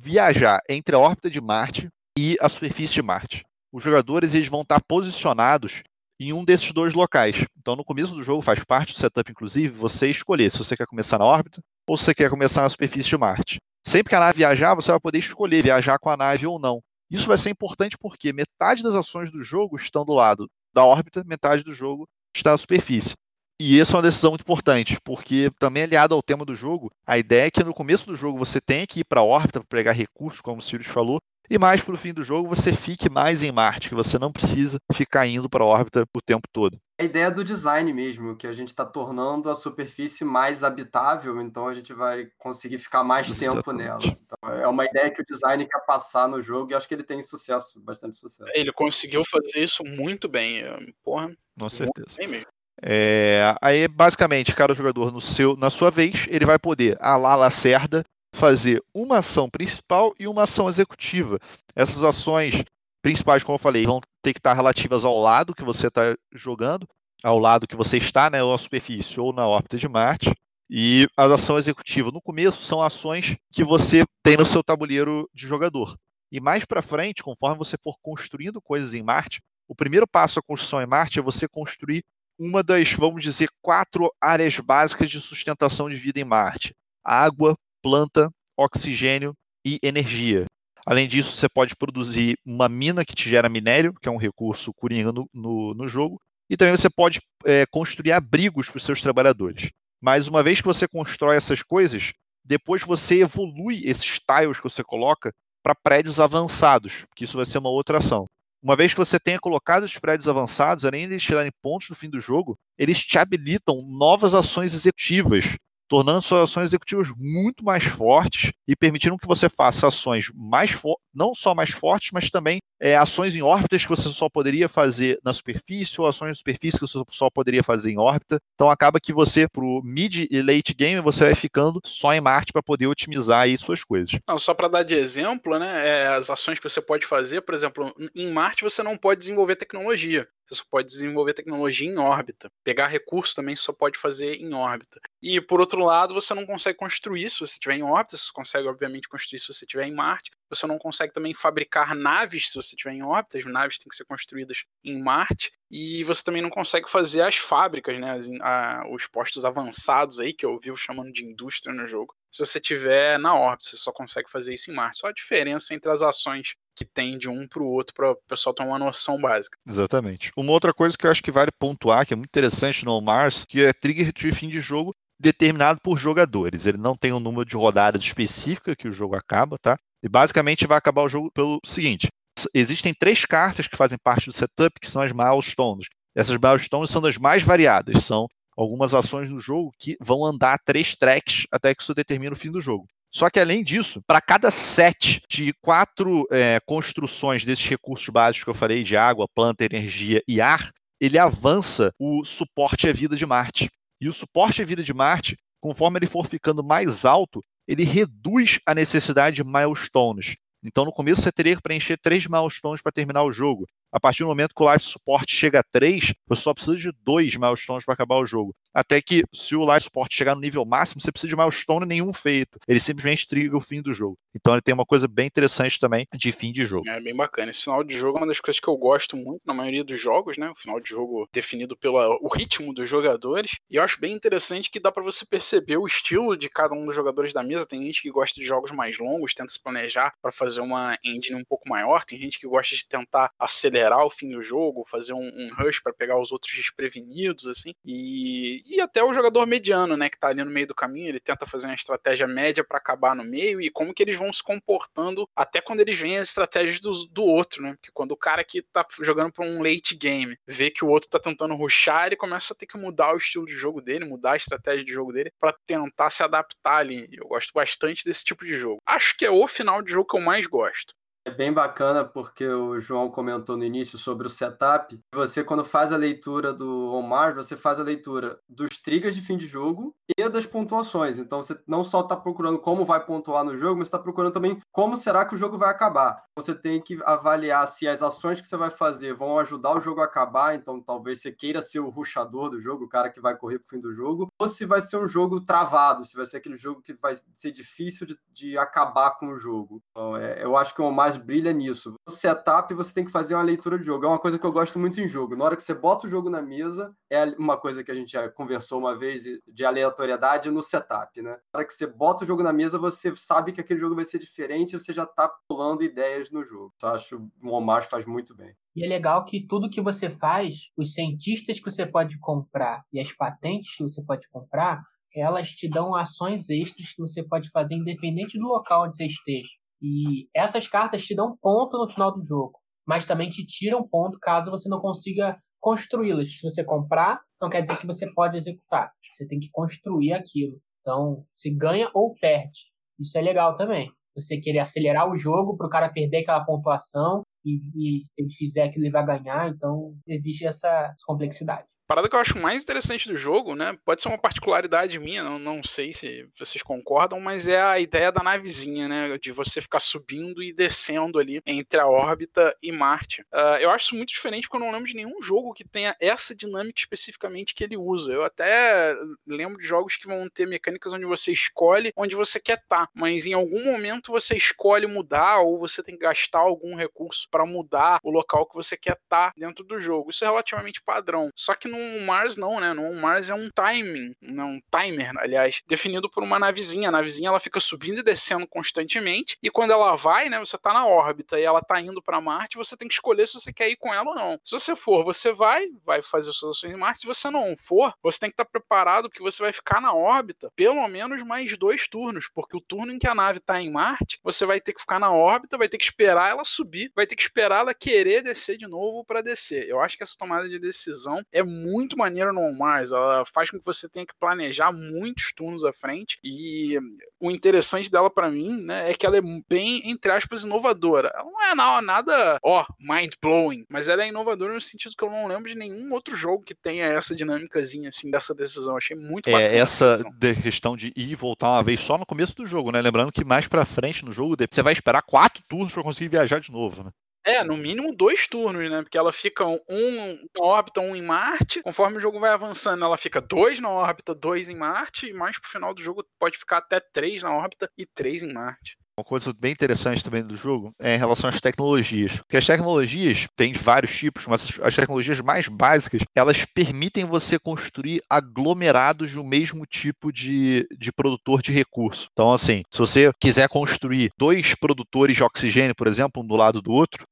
viajar entre a órbita de Marte e a superfície de Marte. Os jogadores eles vão estar posicionados em um desses dois locais. Então, no começo do jogo, faz parte do setup, inclusive, você escolher se você quer começar na órbita ou se você quer começar na superfície de Marte. Sempre que a nave viajar, você vai poder escolher viajar com a nave ou não. Isso vai ser importante porque metade das ações do jogo estão do lado da órbita, metade do jogo está na superfície. E essa é uma decisão muito importante, porque também aliado ao tema do jogo, a ideia é que no começo do jogo você tenha que ir para a órbita para pegar recursos, como o Sirius falou, e mais para o fim do jogo você fique mais em Marte, que você não precisa ficar indo para a órbita o tempo todo. A ideia do design mesmo, que a gente está tornando a superfície mais habitável, então a gente vai conseguir ficar mais Exatamente. tempo nela. Então, é uma ideia que o design quer passar no jogo e acho que ele tem sucesso, bastante sucesso. Ele conseguiu fazer isso muito bem, porra. Com certeza. Bem mesmo. É, aí, basicamente, cada jogador no seu, na sua vez, ele vai poder, a lá Lacerda, fazer uma ação principal e uma ação executiva. Essas ações principais, como eu falei, vão ter que estar relativas ao lado que você está jogando, ao lado que você está, né, ou na superfície ou na órbita de Marte. E a ação executiva no começo são ações que você tem no seu tabuleiro de jogador. E mais para frente, conforme você for construindo coisas em Marte, o primeiro passo da construção em Marte é você construir uma das, vamos dizer, quatro áreas básicas de sustentação de vida em Marte: água, planta, oxigênio e energia. Além disso, você pode produzir uma mina que te gera minério, que é um recurso coringa no, no, no jogo, e também você pode é, construir abrigos para os seus trabalhadores. Mas uma vez que você constrói essas coisas, depois você evolui esses tiles que você coloca para prédios avançados, que isso vai ser uma outra ação. Uma vez que você tenha colocado os prédios avançados, além de eles tirarem pontos no fim do jogo, eles te habilitam novas ações executivas tornando suas ações executivas muito mais fortes e permitindo que você faça ações mais não só mais fortes, mas também é, ações em órbitas que você só poderia fazer na superfície ou ações em superfície que você só poderia fazer em órbita. Então acaba que você, pro mid e late game, você vai ficando só em Marte para poder otimizar aí suas coisas. Não, só para dar de exemplo, né, é, as ações que você pode fazer, por exemplo, em Marte você não pode desenvolver tecnologia. Você só pode desenvolver tecnologia em órbita. Pegar recursos também só pode fazer em órbita. E por outro lado, você não consegue construir se você estiver em órbita, você consegue, obviamente, construir se você estiver em Marte. Você não consegue também fabricar naves se você estiver em órbita, as naves têm que ser construídas em Marte. E você também não consegue fazer as fábricas, né? As, a, os postos avançados aí, que eu vivo chamando de indústria no jogo. Se você estiver na órbita, você só consegue fazer isso em Marte. Só a diferença entre as ações que tem de um para o outro para o pessoal ter uma noção básica. Exatamente. Uma outra coisa que eu acho que vale pontuar, que é muito interessante no Mars, que é trigger de fim de jogo determinado por jogadores. Ele não tem um número de rodadas específica que o jogo acaba, tá? E basicamente vai acabar o jogo pelo seguinte: existem três cartas que fazem parte do setup, que são as milestones. Essas milestones são das mais variadas, são algumas ações no jogo que vão andar três tracks até que isso determine o fim do jogo. Só que além disso, para cada set de quatro é, construções desses recursos básicos que eu falei, de água, planta, energia e ar, ele avança o suporte à vida de Marte. E o suporte à vida de Marte, conforme ele for ficando mais alto, ele reduz a necessidade de milestones. Então, no começo, você teria que preencher três milestones para terminar o jogo. A partir do momento que o Life Support chega a 3, você só precisa de dois milestones para acabar o jogo. Até que, se o Life Support chegar no nível máximo, você precisa de milestone nenhum feito. Ele simplesmente triga o fim do jogo. Então ele tem uma coisa bem interessante também de fim de jogo. É bem bacana. Esse final de jogo é uma das coisas que eu gosto muito na maioria dos jogos, né? O final de jogo definido pelo ritmo dos jogadores. E eu acho bem interessante que dá para você perceber o estilo de cada um dos jogadores da mesa. Tem gente que gosta de jogos mais longos, tenta se planejar para fazer uma engine um pouco maior. Tem gente que gosta de tentar acelerar acelerar o fim do jogo, fazer um, um rush para pegar os outros desprevenidos, assim. E, e até o jogador mediano, né, que tá ali no meio do caminho, ele tenta fazer uma estratégia média para acabar no meio e como que eles vão se comportando até quando eles veem as estratégias do, do outro, né? Porque quando o cara que tá jogando para um late game vê que o outro tá tentando rushar, ele começa a ter que mudar o estilo de jogo dele, mudar a estratégia de jogo dele para tentar se adaptar ali. Eu gosto bastante desse tipo de jogo. Acho que é o final de jogo que eu mais gosto. É bem bacana porque o João comentou no início sobre o setup. Você, quando faz a leitura do Omar, você faz a leitura dos triggers de fim de jogo e das pontuações. Então você não só está procurando como vai pontuar no jogo, mas está procurando também como será que o jogo vai acabar. Você tem que avaliar se as ações que você vai fazer vão ajudar o jogo a acabar. Então talvez você queira ser o ruxador do jogo, o cara que vai correr para o fim do jogo, ou se vai ser um jogo travado, se vai ser aquele jogo que vai ser difícil de, de acabar com o jogo. Então, é, eu acho que o Omar brilha nisso. No setup, você tem que fazer uma leitura de jogo. É uma coisa que eu gosto muito em jogo. Na hora que você bota o jogo na mesa, é uma coisa que a gente já conversou uma vez de aleatoriedade no setup, né? Na hora que você bota o jogo na mesa, você sabe que aquele jogo vai ser diferente, você já tá pulando ideias no jogo. Eu acho que o Omar faz muito bem. E é legal que tudo que você faz, os cientistas que você pode comprar e as patentes que você pode comprar, elas te dão ações extras que você pode fazer independente do local onde você esteja. E essas cartas te dão ponto no final do jogo, mas também te tiram ponto caso você não consiga construí-las. Se você comprar, não quer dizer que você pode executar. Você tem que construir aquilo. Então, se ganha ou perde. Isso é legal também. Você querer acelerar o jogo para o cara perder aquela pontuação e, e, se ele fizer aquilo ele vai ganhar. Então, existe essa, essa complexidade parada que eu acho mais interessante do jogo, né? Pode ser uma particularidade minha, não, não sei se vocês concordam, mas é a ideia da navezinha, né? De você ficar subindo e descendo ali entre a órbita e Marte. Uh, eu acho isso muito diferente porque eu não lembro de nenhum jogo que tenha essa dinâmica especificamente que ele usa. Eu até lembro de jogos que vão ter mecânicas onde você escolhe onde você quer estar, tá, mas em algum momento você escolhe mudar ou você tem que gastar algum recurso para mudar o local que você quer estar tá dentro do jogo. Isso é relativamente padrão. Só que no Mars não, né? No Mars é um timing, não um timer, aliás, definido por uma navezinha. A navezinha ela fica subindo e descendo constantemente e quando ela vai, né, você tá na órbita e ela tá indo para Marte, você tem que escolher se você quer ir com ela ou não. Se você for, você vai, vai fazer suas ações em Marte. Se você não for, você tem que estar tá preparado que você vai ficar na órbita pelo menos mais dois turnos, porque o turno em que a nave tá em Marte, você vai ter que ficar na órbita, vai ter que esperar ela subir, vai ter que esperar ela querer descer de novo para descer. Eu acho que essa tomada de decisão é muito muito maneira no Mars. Ela faz com que você tenha que planejar muitos turnos à frente. E o interessante dela para mim, né, é que ela é bem, entre aspas, inovadora. Ela não é nada, ó, mind blowing, mas ela é inovadora no sentido que eu não lembro de nenhum outro jogo que tenha essa dinâmicazinha assim dessa decisão. achei muito é, essa de questão de ir e voltar uma vez só no começo do jogo, né? Lembrando que mais para frente no jogo você vai esperar quatro turnos para conseguir viajar de novo, né? É, no mínimo dois turnos, né? Porque ela fica um na órbita, um em Marte. Conforme o jogo vai avançando, ela fica dois na órbita, dois em Marte. E mais pro final do jogo pode ficar até três na órbita e três em Marte. Uma coisa bem interessante também do jogo é em relação às tecnologias. Porque as tecnologias têm vários tipos, mas as tecnologias mais básicas, elas permitem você construir aglomerados um mesmo tipo de, de produtor de recurso. Então, assim, se você quiser construir dois produtores de oxigênio, por exemplo, um do lado do outro,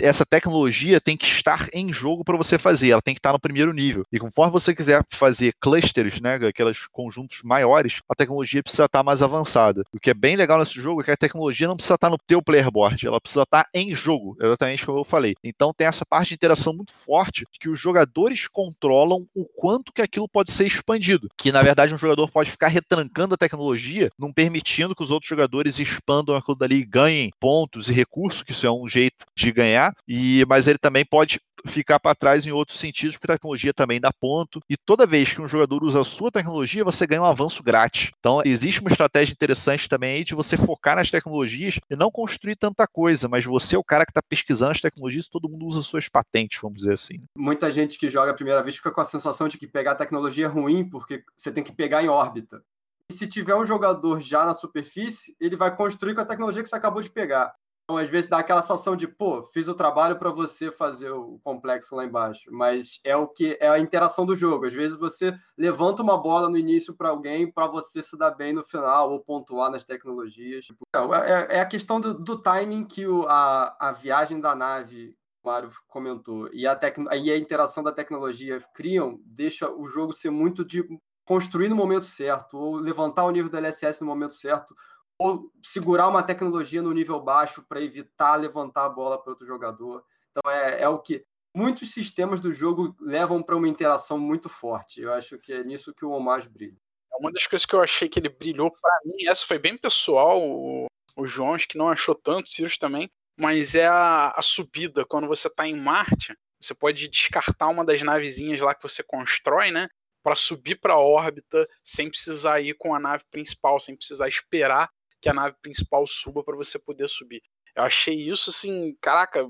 essa tecnologia tem que estar em jogo para você fazer, ela tem que estar no primeiro nível. E conforme você quiser fazer clusters, né, aqueles conjuntos maiores, a tecnologia precisa estar mais avançada. O que é bem legal nesse jogo é que a tecnologia não precisa estar no teu player board, ela precisa estar em jogo, exatamente como eu falei. Então tem essa parte de interação muito forte que os jogadores controlam o quanto que aquilo pode ser expandido. Que na verdade um jogador pode ficar retrancando a tecnologia, não permitindo que os outros jogadores expandam aquilo dali e ganhem pontos e recursos, que isso é um jeito de ganhar, e mas ele também pode ficar para trás em outros sentidos, porque a tecnologia também dá ponto. E toda vez que um jogador usa a sua tecnologia, você ganha um avanço grátis. Então, existe uma estratégia interessante também aí de você focar nas tecnologias e não construir tanta coisa, mas você é o cara que está pesquisando as tecnologias e todo mundo usa suas patentes, vamos dizer assim. Muita gente que joga a primeira vez fica com a sensação de que pegar a tecnologia é ruim, porque você tem que pegar em órbita. E se tiver um jogador já na superfície, ele vai construir com a tecnologia que você acabou de pegar. Então, às vezes dá aquela sensação de, pô, fiz o trabalho para você fazer o complexo lá embaixo, mas é o que é a interação do jogo. Às vezes você levanta uma bola no início para alguém para você se dar bem no final ou pontuar nas tecnologias. Tipo, é, é, é, a questão do, do timing que o, a, a viagem da nave o Mário comentou, e a, tec... e a interação da tecnologia criam, deixa o jogo ser muito de construir no momento certo, ou levantar o nível da LSS no momento certo, ou segurar uma tecnologia no nível baixo para evitar levantar a bola para outro jogador. Então é, é o que muitos sistemas do jogo levam para uma interação muito forte. Eu acho que é nisso que o Omar brilha. É uma das coisas que eu achei que ele brilhou para mim, essa foi bem pessoal, o, o João acho que não achou tanto, Sirius também, mas é a, a subida. Quando você está em Marte, você pode descartar uma das navezinhas lá que você constrói, né? Para subir para a órbita sem precisar ir com a nave principal, sem precisar esperar que a nave principal suba para você poder subir. Eu achei isso assim, caraca,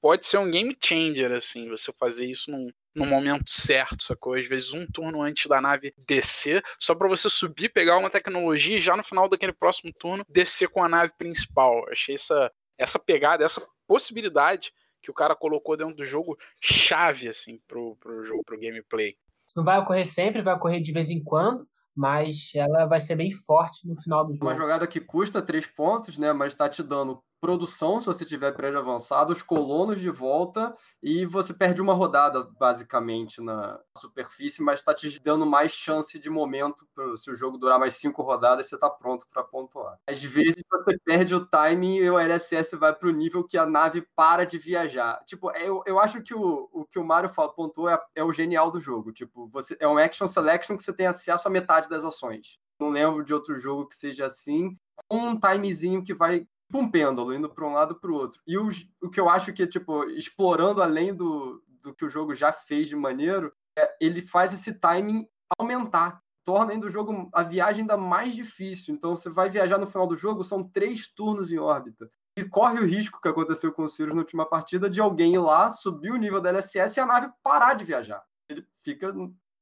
pode ser um game changer, assim, você fazer isso num, no momento certo, sacou? Às vezes um turno antes da nave descer, só para você subir, pegar uma tecnologia e já no final daquele próximo turno descer com a nave principal. Eu achei essa, essa pegada, essa possibilidade que o cara colocou dentro do jogo chave, assim, pro, pro jogo, pro gameplay. Não vai ocorrer sempre, vai ocorrer de vez em quando, mas ela vai ser bem forte no final do jogo. Uma jogada que custa três pontos, né? Mas está te dando produção, se você tiver prédio avançado, os colonos de volta e você perde uma rodada, basicamente, na superfície, mas está te dando mais chance de momento. Pro, se o jogo durar mais cinco rodadas, você está pronto para pontuar. Às vezes você perde o timing e o LSS vai para o nível que a nave para de viajar. Tipo, eu, eu acho que o, o que o Mario pontuou é, é o genial do jogo. Tipo, você é um action selection que você tem acesso a metade das ações. Não lembro de outro jogo que seja assim, um timezinho que vai um pêndulo, indo para um lado para o outro. E o, o que eu acho que, tipo, explorando além do, do que o jogo já fez de maneiro, é, ele faz esse timing aumentar. Torna ainda o jogo, a viagem ainda mais difícil. Então, você vai viajar no final do jogo, são três turnos em órbita. E corre o risco que aconteceu com o Sirius na última partida de alguém ir lá, subir o nível da LSS e a nave parar de viajar. Ele fica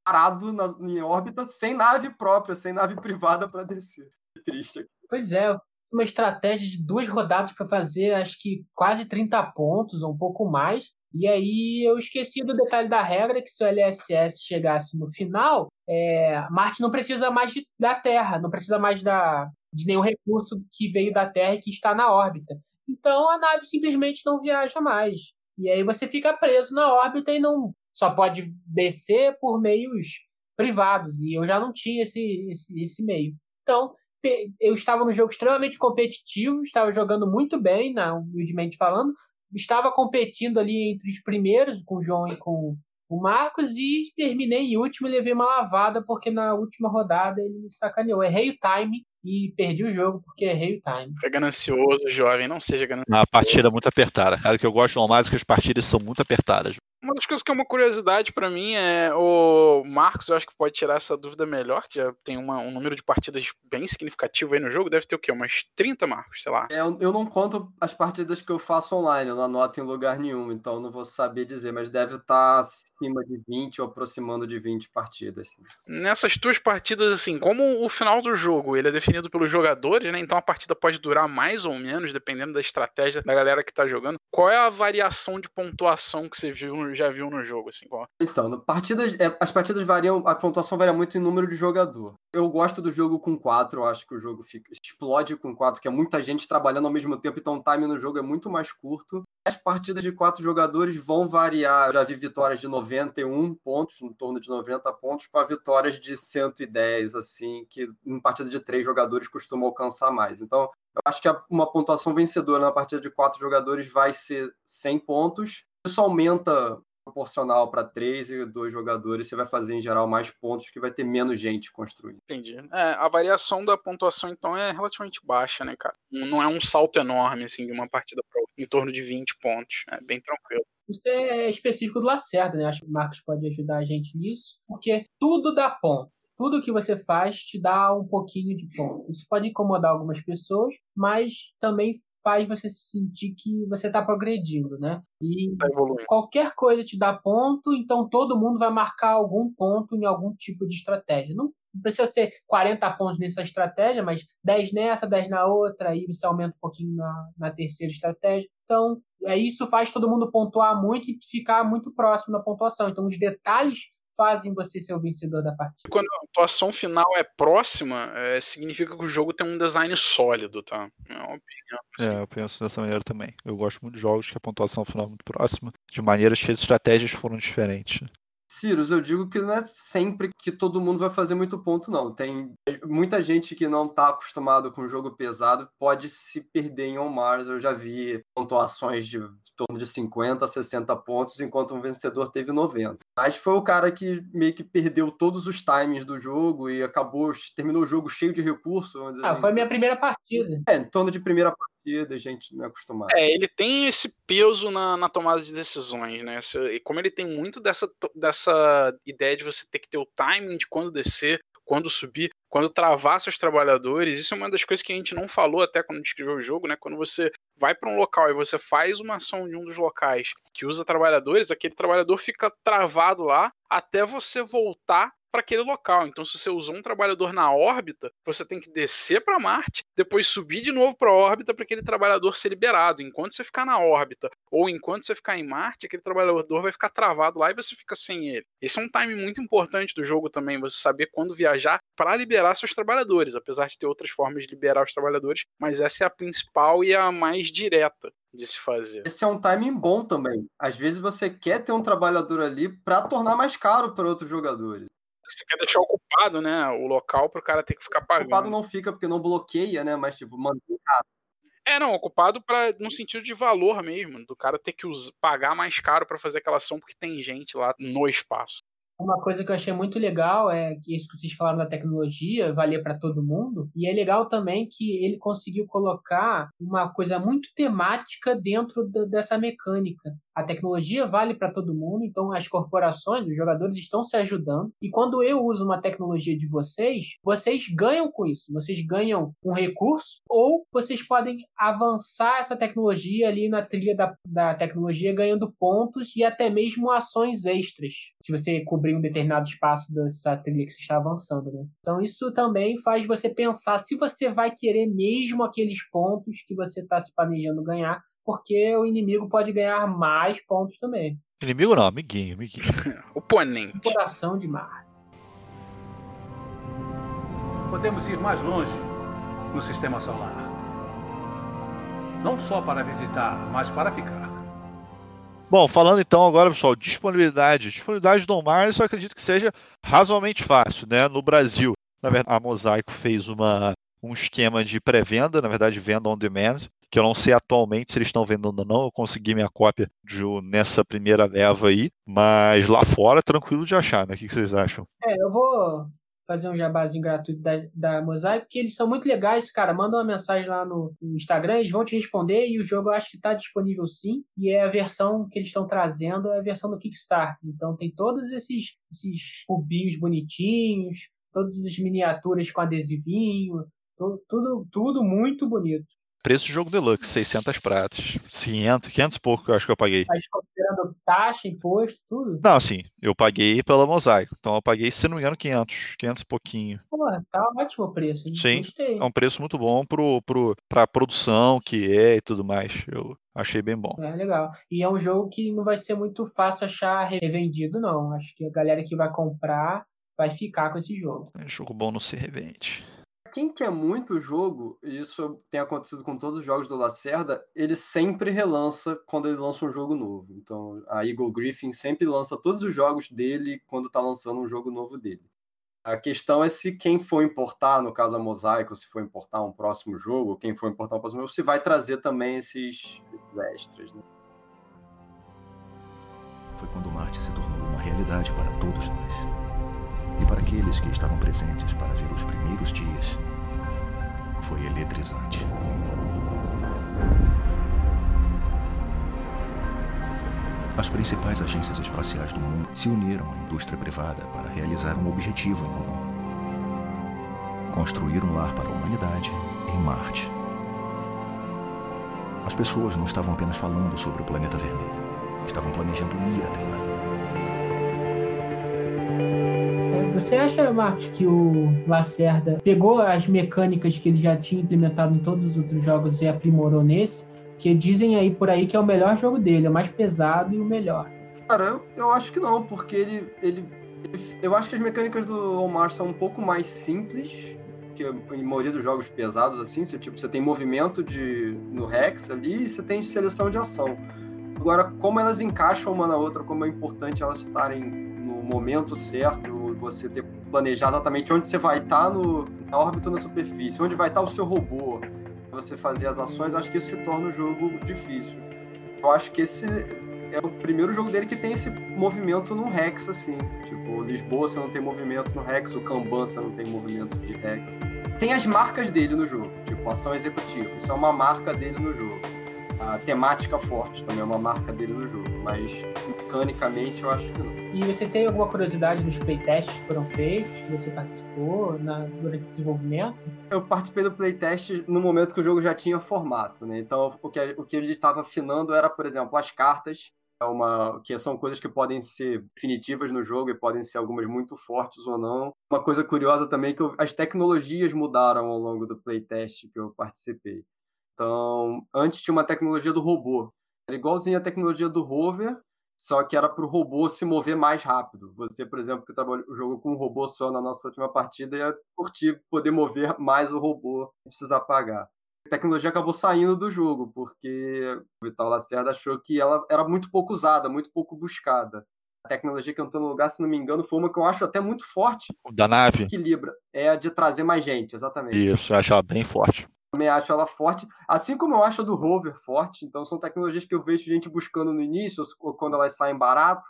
parado na, em órbita sem nave própria, sem nave privada para descer. Que triste. Pois é, uma estratégia de duas rodadas para fazer, acho que quase 30 pontos, ou um pouco mais. E aí eu esqueci do detalhe da regra, que se o LSS chegasse no final, é, Marte não precisa mais de, da Terra, não precisa mais da, de nenhum recurso que veio da Terra e que está na órbita. Então a nave simplesmente não viaja mais. E aí você fica preso na órbita e não só pode descer por meios privados. E eu já não tinha esse, esse, esse meio. Então, eu estava no jogo extremamente competitivo, estava jogando muito bem, na, humildemente falando, estava competindo ali entre os primeiros, com o João e com o Marcos, e terminei em último e levei uma lavada, porque na última rodada ele me sacaneou. Errei o time e perdi o jogo porque errei o time. É ganancioso, jovem, não seja ganancioso. A partida é muito apertada. Cara, o que eu gosto mais é que as partidas são muito apertadas. Uma das coisas que é uma curiosidade para mim é o Marcos, eu acho que pode tirar essa dúvida melhor, que já tem uma, um número de partidas bem significativo aí no jogo, deve ter o quê? Umas 30 Marcos, sei lá. É, eu não conto as partidas que eu faço online, eu não anoto em lugar nenhum, então não vou saber dizer, mas deve estar acima de 20 ou aproximando de 20 partidas. Sim. Nessas duas partidas, assim, como o final do jogo ele é definido pelos jogadores, né? Então a partida pode durar mais ou menos, dependendo da estratégia da galera que tá jogando. Qual é a variação de pontuação que você viu já viu no jogo, assim? Qual? Então, partidas, é, as partidas variam, a pontuação varia muito em número de jogador. Eu gosto do jogo com 4, eu acho que o jogo fica, explode com 4, que é muita gente trabalhando ao mesmo tempo, então o time no jogo é muito mais curto. As partidas de quatro jogadores vão variar. Eu já vi vitórias de 91 pontos, em torno de 90 pontos, para vitórias de 110, assim, que em partida de três jogadores costumam alcançar mais. Então, eu acho que uma pontuação vencedora na partida de quatro jogadores vai ser 100 pontos. Isso aumenta proporcional para três e dois jogadores, você vai fazer em geral mais pontos que vai ter menos gente construindo. Entendi. É, a variação da pontuação então é relativamente baixa, né, cara? Não é um salto enorme assim de uma partida para outra, em torno de 20 pontos. É bem tranquilo. Isso é específico do Lacerda, né? Acho que o Marcos pode ajudar a gente nisso, porque tudo dá ponto tudo que você faz te dá um pouquinho de ponto. Isso pode incomodar algumas pessoas, mas também faz você se sentir que você está progredindo, né? E tá qualquer coisa te dá ponto, então todo mundo vai marcar algum ponto em algum tipo de estratégia. Não precisa ser 40 pontos nessa estratégia, mas 10 nessa, 10 na outra, aí você aumenta um pouquinho na, na terceira estratégia. Então, é, isso faz todo mundo pontuar muito e ficar muito próximo da pontuação. Então, os detalhes fazem você ser o vencedor da partida. Quando a atuação final é próxima, é, significa que o jogo tem um design sólido, tá? É uma opinião. Assim. É, eu penso dessa maneira também. Eu gosto muito de jogos que a pontuação final é muito próxima, de maneiras que as estratégias foram diferentes. Cirus, eu digo que não é sempre que todo mundo vai fazer muito ponto, não. Tem muita gente que não está acostumado com jogo pesado, pode se perder em On Mars. Eu já vi pontuações de torno de 50, 60 pontos, enquanto um vencedor teve 90. Mas foi o cara que meio que perdeu todos os timings do jogo e acabou, terminou o jogo cheio de recursos. Ah, assim. foi a minha primeira partida. É, em torno de primeira partida partida, a gente não é acostumado. É, ele tem esse peso na, na tomada de decisões, né? E como ele tem muito dessa, dessa ideia de você ter que ter o timing de quando descer, quando subir, quando travar seus trabalhadores, isso é uma das coisas que a gente não falou até quando descreveu o jogo, né? Quando você vai para um local e você faz uma ação em um dos locais que usa trabalhadores, aquele trabalhador fica travado lá até você voltar para aquele local. Então, se você usou um trabalhador na órbita, você tem que descer para Marte, depois subir de novo para a órbita para aquele trabalhador ser liberado. Enquanto você ficar na órbita ou enquanto você ficar em Marte, aquele trabalhador vai ficar travado lá e você fica sem ele. Esse é um time muito importante do jogo também, você saber quando viajar para liberar seus trabalhadores, apesar de ter outras formas de liberar os trabalhadores, mas essa é a principal e a mais direta de se fazer. Esse é um timing bom também. Às vezes você quer ter um trabalhador ali para tornar mais caro para outros jogadores. Você quer deixar ocupado, né? O local para o cara ter que ficar pagando. Ocupado não fica porque não bloqueia, né? Mas, tipo, mantém caro. É, não, ocupado para no sentido de valor mesmo, do cara ter que usar, pagar mais caro para fazer aquela ação porque tem gente lá no espaço. Uma coisa que eu achei muito legal é que isso que vocês falaram da tecnologia valia para todo mundo. E é legal também que ele conseguiu colocar uma coisa muito temática dentro dessa mecânica. A tecnologia vale para todo mundo, então as corporações, os jogadores estão se ajudando. E quando eu uso uma tecnologia de vocês, vocês ganham com isso. Vocês ganham um recurso ou vocês podem avançar essa tecnologia ali na trilha da, da tecnologia, ganhando pontos e até mesmo ações extras. Se você cobrir um determinado espaço dessa trilha que você está avançando, né? Então isso também faz você pensar se você vai querer mesmo aqueles pontos que você está se planejando ganhar porque o inimigo pode ganhar mais pontos também. Inimigo não, amiguinho, amiguinho. Oponente. Coração de mar. Podemos ir mais longe no sistema solar. Não só para visitar, mas para ficar. Bom, falando então agora, pessoal, disponibilidade. Disponibilidade do Mars eu acredito que seja razoavelmente fácil, né? No Brasil, na verdade, a Mosaico fez uma, um esquema de pré-venda, na verdade, venda on demand, que eu não sei atualmente se eles estão vendendo ou não. Eu consegui minha cópia de, nessa primeira leva aí, mas lá fora tranquilo de achar, né? O que vocês acham? É, eu vou fazer um jabazinho gratuito da, da Mosaic, que eles são muito legais, cara. Manda uma mensagem lá no, Instagram, eles vão te responder e o jogo eu acho que está disponível sim. E é a versão que eles estão trazendo, é a versão do Kickstarter. Então tem todos esses, esses cubinhos bonitinhos, todas as miniaturas com adesivinho, tudo, tudo muito bonito. Preço de jogo deluxe, 600 pratas. 500, 500 e pouco eu acho que eu paguei. Mas considerando taxa, imposto, tudo? Não, assim, eu paguei pela mosaico. Então eu paguei, se não me engano, 500. 500 e pouquinho. Pô, tá ótimo o preço. hein? Sim, Gostei. é um preço muito bom pro, pro, pra produção que é e tudo mais. Eu achei bem bom. É legal. E é um jogo que não vai ser muito fácil achar revendido, não. Acho que a galera que vai comprar vai ficar com esse jogo. É jogo bom não se revende. Quem quer muito o jogo, e isso tem acontecido com todos os jogos do Lacerda, ele sempre relança quando ele lança um jogo novo. Então, a Eagle Griffin sempre lança todos os jogos dele quando está lançando um jogo novo dele. A questão é se quem for importar, no caso a Mosaico, se for importar um próximo jogo, quem for importar um próximo jogo, se vai trazer também esses extras, né? Foi quando Marte se tornou uma realidade para todos nós. E para aqueles que estavam presentes para ver os primeiros dias, foi eletrizante. As principais agências espaciais do mundo se uniram à indústria privada para realizar um objetivo em comum: construir um lar para a humanidade em Marte. As pessoas não estavam apenas falando sobre o planeta vermelho, estavam planejando ir até lá. Você acha, Marcos, que o Lacerda pegou as mecânicas que ele já tinha implementado em todos os outros jogos e aprimorou nesse? Que dizem aí por aí que é o melhor jogo dele, é o mais pesado e o melhor. Cara, eu, eu acho que não, porque ele, ele, Eu acho que as mecânicas do Omar são um pouco mais simples que a maioria dos jogos pesados, assim. Você, tipo, você tem movimento de, no Rex ali e você tem seleção de ação. Agora, como elas encaixam uma na outra, como é importante elas estarem no momento certo, você ter planejar exatamente onde você vai estar no, na órbita ou na superfície, onde vai estar o seu robô, você fazer as ações, acho que isso se torna o jogo difícil. Eu acho que esse é o primeiro jogo dele que tem esse movimento no Rex, assim. Tipo, Lisboa você não tem movimento no Rex, o Kanban você não tem movimento de Rex. Tem as marcas dele no jogo, tipo, ação executiva. Isso é uma marca dele no jogo. A temática forte também é uma marca dele no jogo, mas mecanicamente eu acho que não. E você tem alguma curiosidade dos playtests que foram feitos, que você participou na, durante o desenvolvimento? Eu participei do playtest no momento que o jogo já tinha formato, né? Então, o que, o que ele estava afinando era, por exemplo, as cartas, é uma, que são coisas que podem ser definitivas no jogo e podem ser algumas muito fortes ou não. Uma coisa curiosa também é que eu- as tecnologias mudaram ao longo do playtest que eu participei. Então, antes tinha uma tecnologia do robô. Era igualzinho a tecnologia do rover, só que era para o robô se mover mais rápido. Você, por exemplo, que trabalhou o jogo com um robô só na nossa última partida, ia curtir poder mover mais o robô, precisar pagar. A tecnologia acabou saindo do jogo, porque o Vital Lacerda achou que ela era muito pouco usada, muito pouco buscada. A tecnologia que entrou no lugar, se não me engano, foi uma que eu acho até muito forte, da nave? equilibra. É a de trazer mais gente, exatamente Isso, eu acho ela bem forte. Também acho ela forte, assim como eu acho a do rover forte. Então são tecnologias que eu vejo gente buscando no início, ou quando elas saem barato,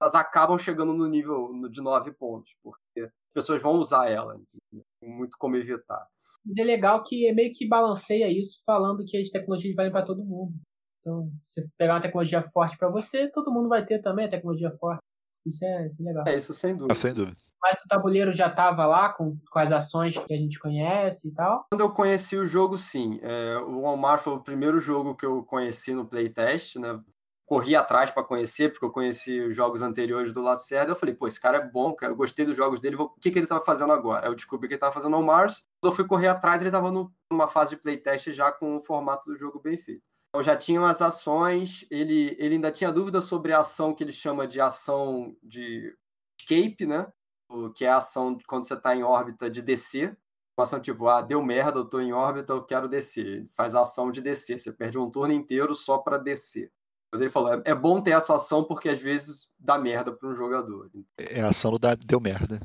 elas acabam chegando no nível de 9 pontos, porque as pessoas vão usar ela, entendeu? Tem muito como evitar. Mas é legal que é meio que balanceia isso, falando que as tecnologias valem para todo mundo. Então, se pegar uma tecnologia forte para você, todo mundo vai ter também a tecnologia forte. Isso é, isso é legal. É, isso sem dúvida. Ah, sem dúvida. Mas o tabuleiro já tava lá com, com as ações que a gente conhece e tal. Quando eu conheci o jogo, sim. É, o Walmart foi o primeiro jogo que eu conheci no playtest, né? Corri atrás para conhecer, porque eu conheci os jogos anteriores do Lacerda. Eu falei, pô, esse cara é bom, cara. Eu gostei dos jogos dele. vou- O que, que ele tava fazendo agora? Eu descobri que ele tava fazendo o Mars. Quando eu fui correr atrás, ele tava no- numa fase de playtest já com o formato do jogo bem feito. Já tinham as ações. Ele, ele ainda tinha dúvida sobre a ação que ele chama de ação de escape, né? O- Que é a ação de quando você está em órbita de descer uma ação tipo, ah, deu merda, eu tô em órbita, eu quero descer. Faz a ação de descer. Você perde um turno inteiro só para descer. Mas ele falou, é, é bom ter essa ação porque às vezes dá merda para um jogador. É a ação do da- deu merda.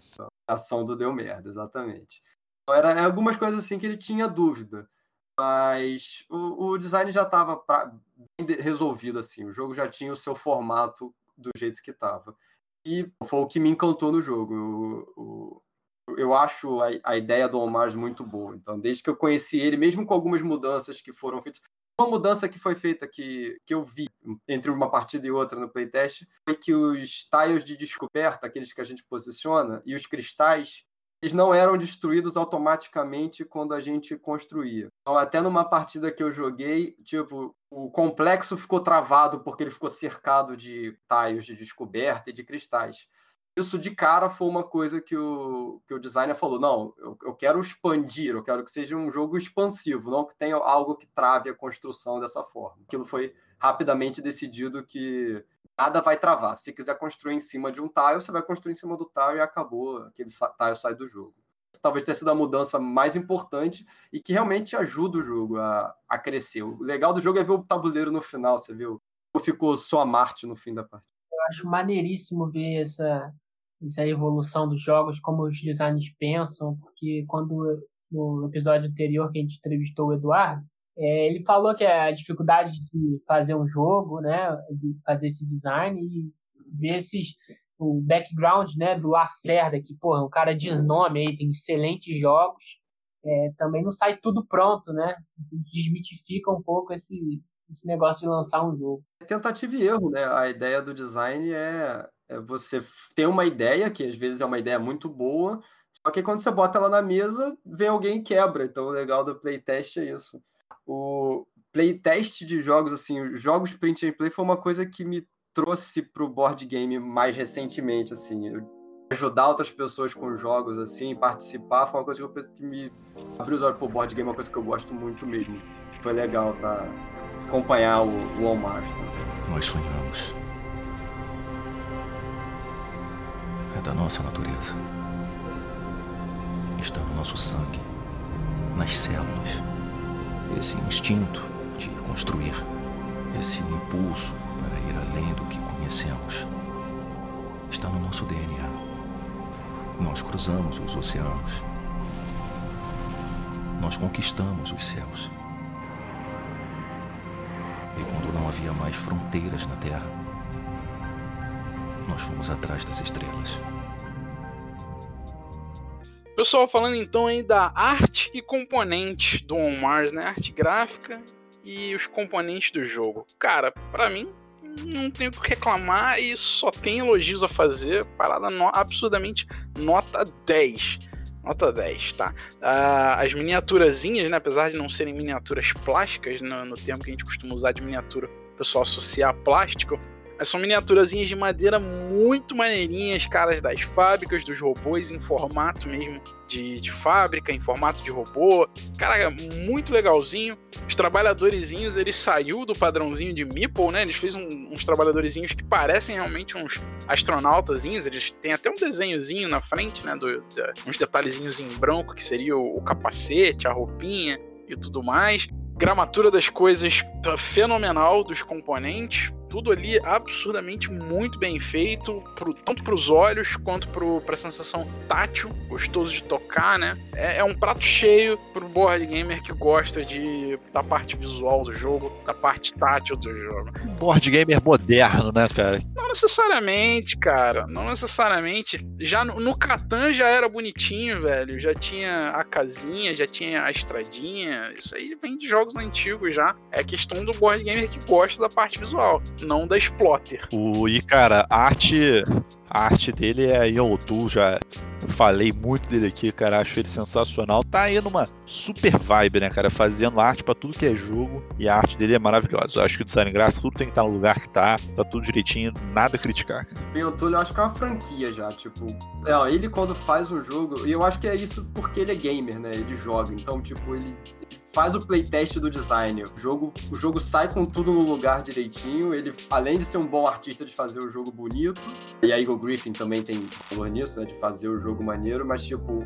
A ação do deu merda, exatamente. Então, era é algumas coisas assim que ele tinha dúvida. Mas o, o design já estava bem resolvido assim. O jogo já tinha o seu formato do jeito que estava. E foi o que me encantou no jogo. O- o- eu acho a, a ideia do Omar muito boa. Então, desde que eu conheci ele, mesmo com algumas mudanças que foram feitas, uma mudança que foi feita que, que eu vi entre uma partida e outra no playtest foi que os tiles de descoberta, aqueles que a gente posiciona, e os cristais, eles não eram destruídos automaticamente quando a gente construía. Então, até numa partida que eu joguei, tipo, o complexo ficou travado porque ele ficou cercado de taios de descoberta e de cristais. Isso de cara foi uma coisa que o, que o designer falou: não, eu, eu quero expandir, eu quero que seja um jogo expansivo, não que tenha algo que trave a construção dessa forma. Aquilo foi rapidamente decidido que nada vai travar. Se quiser construir em cima de um tile, você vai construir em cima do tile e acabou, aquele tile sai do jogo. Talvez tenha sido a mudança mais importante e que realmente ajuda o jogo a, a crescer. O legal do jogo é ver o tabuleiro no final, você viu? Como ficou só a Marte no fim da partida. Eu acho maneiríssimo ver essa, essa evolução dos jogos, como os designers pensam, porque quando no episódio anterior que a gente entrevistou o Eduardo, é, ele falou que a dificuldade de fazer um jogo, né, de fazer esse design e ver esses o background, né, do Lacerda, que porra, um cara de nome aí, tem excelentes jogos, é, também não sai tudo pronto, né? Desmitifica um pouco esse esse negócio de lançar um jogo. É tentativa e erro, né? A ideia do design é, é você ter uma ideia que às vezes é uma ideia muito boa, só que quando você bota ela na mesa, vem alguém e quebra. Então o legal do playtest é isso o playtest de jogos, assim, jogos print and play foi uma coisa que me trouxe pro board game mais recentemente, assim. Ajudar outras pessoas com jogos, assim, participar, foi uma coisa que me abriu os olhos pro board game, é uma coisa que eu gosto muito mesmo. Foi legal, tá? Acompanhar o, o Walmart. Tá? Nós sonhamos. É da nossa natureza. Está no nosso sangue, nas células esse instinto de construir, esse impulso para ir além do que conhecemos, está no nosso DNA. Nós cruzamos os oceanos. Nós conquistamos os céus. E quando não havia mais fronteiras na Terra, nós fomos atrás das estrelas. Pessoal, falando então aí da arte e componentes do On Mars, né? Arte gráfica e os componentes do jogo. Cara, para mim, não tenho o que reclamar e só tem elogios a fazer. Parada no, absurdamente nota 10. Nota 10, tá? Ah, as miniaturazinhas, né? Apesar de não serem miniaturas plásticas, no, no termo que a gente costuma usar de miniatura, o pessoal associar plástico, são miniaturazinhas de madeira muito maneirinhas, caras das fábricas, dos robôs em formato mesmo de, de fábrica, em formato de robô. Cara, muito legalzinho. Os trabalhadorzinhos, ele saiu do padrãozinho de Meeple, né? Eles fez um, uns trabalhadorzinhos que parecem realmente uns astronautazinhos. Eles têm até um desenhozinho na frente, né? Do, de, uns detalhezinhos em branco, que seria o, o capacete, a roupinha e tudo mais gramatura das coisas tá fenomenal dos componentes tudo ali absurdamente muito bem feito, pro, tanto para os olhos quanto para a sensação tátil, gostoso de tocar, né? É, é um prato cheio para o board gamer que gosta de, da parte visual do jogo, da parte tátil do jogo. Board gamer moderno, né, cara? Não necessariamente, cara. Não necessariamente. Já no, no Catan já era bonitinho, velho. Já tinha a casinha, já tinha a estradinha. Isso aí vem de jogos antigos já. É questão do board gamer que gosta da parte visual não da Splotter. O, e, cara, a arte, a arte dele é Yodu, já falei muito dele aqui, cara, acho ele sensacional. Tá aí numa super vibe, né, cara, fazendo arte para tudo que é jogo e a arte dele é maravilhosa. Eu acho que o design gráfico tudo tem que estar no lugar que tá, tá tudo direitinho, nada a criticar. O Yodu, eu acho que é uma franquia já, tipo, é, ele quando faz um jogo, e eu acho que é isso porque ele é gamer, né, ele joga, então, tipo, ele, faz o playtest do design. O jogo, o jogo sai com tudo no lugar direitinho. Ele, além de ser um bom artista de fazer o jogo bonito, e a Eagle Griffin também tem valor nisso, né? De fazer o jogo maneiro, mas tipo,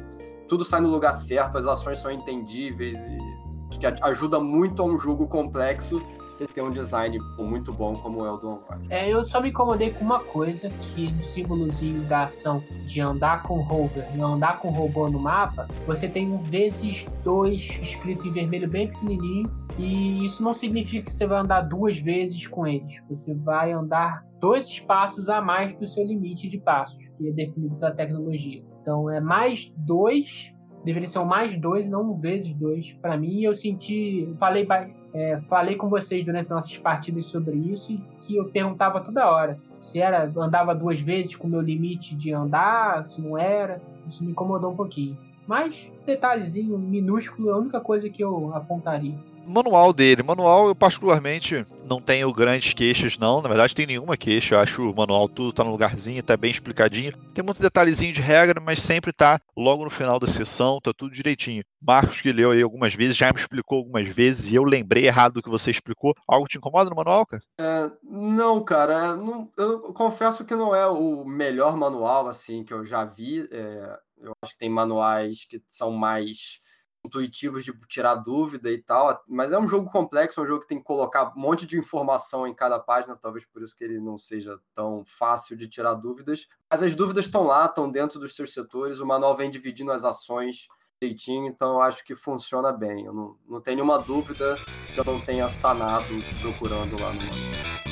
tudo sai no lugar certo, as ações são entendíveis e que ajuda muito a um jogo complexo você ter um design muito bom como é o do Onward. É, eu só me incomodei com uma coisa, que no símbolozinho da ação de andar com rover e andar com robô no mapa, você tem um vezes dois escrito em vermelho bem pequenininho, e isso não significa que você vai andar duas vezes com eles. Você vai andar dois espaços a mais do seu limite de passos, que é definido pela tecnologia. Então é mais dois deveria ser mais dois, não um vezes dois. Para mim, eu senti. Falei, é, falei com vocês durante nossas partidas sobre isso e que eu perguntava toda hora se era andava duas vezes com o meu limite de andar, se não era. Isso me incomodou um pouquinho. Mas, detalhezinho minúsculo, é a única coisa que eu apontaria manual dele. Manual, eu particularmente não tenho grandes queixas, não. Na verdade, tem nenhuma queixa. Eu acho o manual tudo tá no lugarzinho, tá bem explicadinho. Tem muito detalhezinho de regra, mas sempre tá logo no final da sessão, tá tudo direitinho. Marcos, que leu aí algumas vezes, já me explicou algumas vezes e eu lembrei errado do que você explicou. Algo te incomoda no manual, cara? É, não, cara. Não, eu confesso que não é o melhor manual, assim, que eu já vi. É, eu acho que tem manuais que são mais intuitivos de tirar dúvida e tal, mas é um jogo complexo, é um jogo que tem que colocar um monte de informação em cada página, talvez por isso que ele não seja tão fácil de tirar dúvidas. Mas as dúvidas estão lá, estão dentro dos seus setores, o manual vem dividindo as ações direitinho, então eu acho que funciona bem. Eu não, não tenho nenhuma dúvida que eu não tenha sanado procurando lá no manual.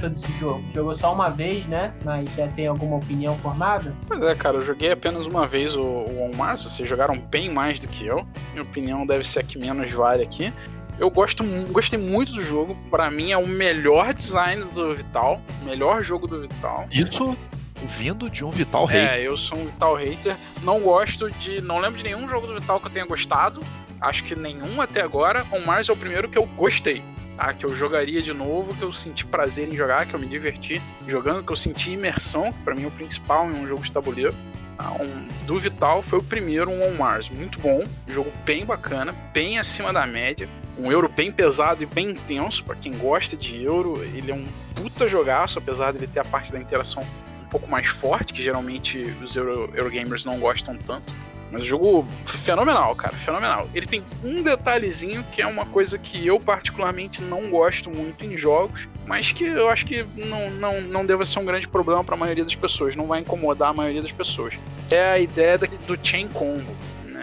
Achou desse jogo? Jogou só uma vez, né? Mas já tem alguma opinião formada? Pois é, cara, eu joguei apenas uma vez o, o On Mars, vocês jogaram bem mais do que eu. Minha opinião deve ser a que menos vale aqui. Eu gosto, gostei muito do jogo. Para mim é o melhor design do Vital, melhor jogo do Vital. Isso vindo de um Vital hater. É, eu sou um Vital hater. Não gosto de, não lembro de nenhum jogo do Vital que eu tenha gostado. Acho que nenhum até agora. On Mars é o primeiro que eu gostei tá? Que eu jogaria de novo, que eu senti prazer em jogar, que eu me diverti jogando, que eu senti imersão, que pra mim é o principal em um jogo de tabuleiro. Tá? Um, do Vital foi o primeiro, um On Mars, muito bom, jogo bem bacana, bem acima da média, um euro bem pesado e bem intenso, para quem gosta de euro, ele é um puta jogaço, apesar dele ter a parte da interação um pouco mais forte, que geralmente os Euro, Eurogamers não gostam tanto. Mas jogo fenomenal, cara, fenomenal. Ele tem um detalhezinho que é uma coisa que eu particularmente não gosto muito em jogos, mas que eu acho que não, não, não deve ser um grande problema para a maioria das pessoas, não vai incomodar a maioria das pessoas. É a ideia do chain combo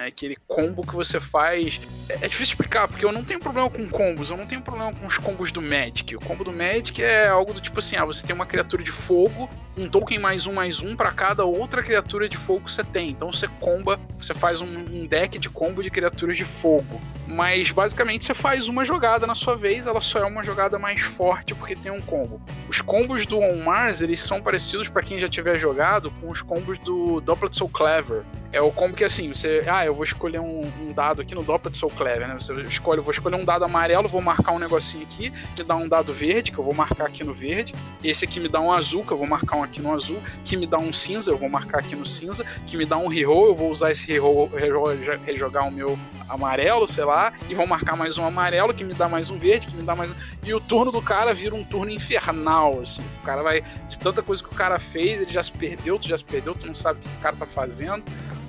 né? Aquele combo que você faz. É, é difícil explicar, porque eu não tenho problema com combos, eu não tenho problema com os combos do Magic. O combo do Magic é algo do tipo assim: ah, você tem uma criatura de fogo, um token mais um mais um para cada outra criatura de fogo que você tem. Então você comba, você faz um, um deck de combo de criaturas de fogo. Mas basicamente você faz uma jogada na sua vez, ela só é uma jogada mais forte porque tem um combo. Os combos do On Mars, eles são parecidos para quem já tiver jogado com os combos do Dopplet So Clever. É o combo que assim, você, ah, eu vou escolher um, um dado aqui no Dopplet So Clever, né? Você escolhe, vou escolher um dado amarelo, vou marcar um negocinho aqui, me dá um dado verde, que eu vou marcar aqui no verde. Esse aqui me dá um azul, que eu vou marcar um aqui no azul. Que me dá um cinza, eu vou marcar aqui no cinza. Que me dá um reroll, eu vou usar esse reroll rejogar o meu amarelo, sei lá. E vou marcar mais um amarelo, que me dá mais um verde, que me dá mais um... E o turno do cara vira um turno infernal, assim. O cara vai... De tanta coisa que o cara fez, ele já se perdeu, tu já se perdeu, tu não sabe o que o cara tá fazendo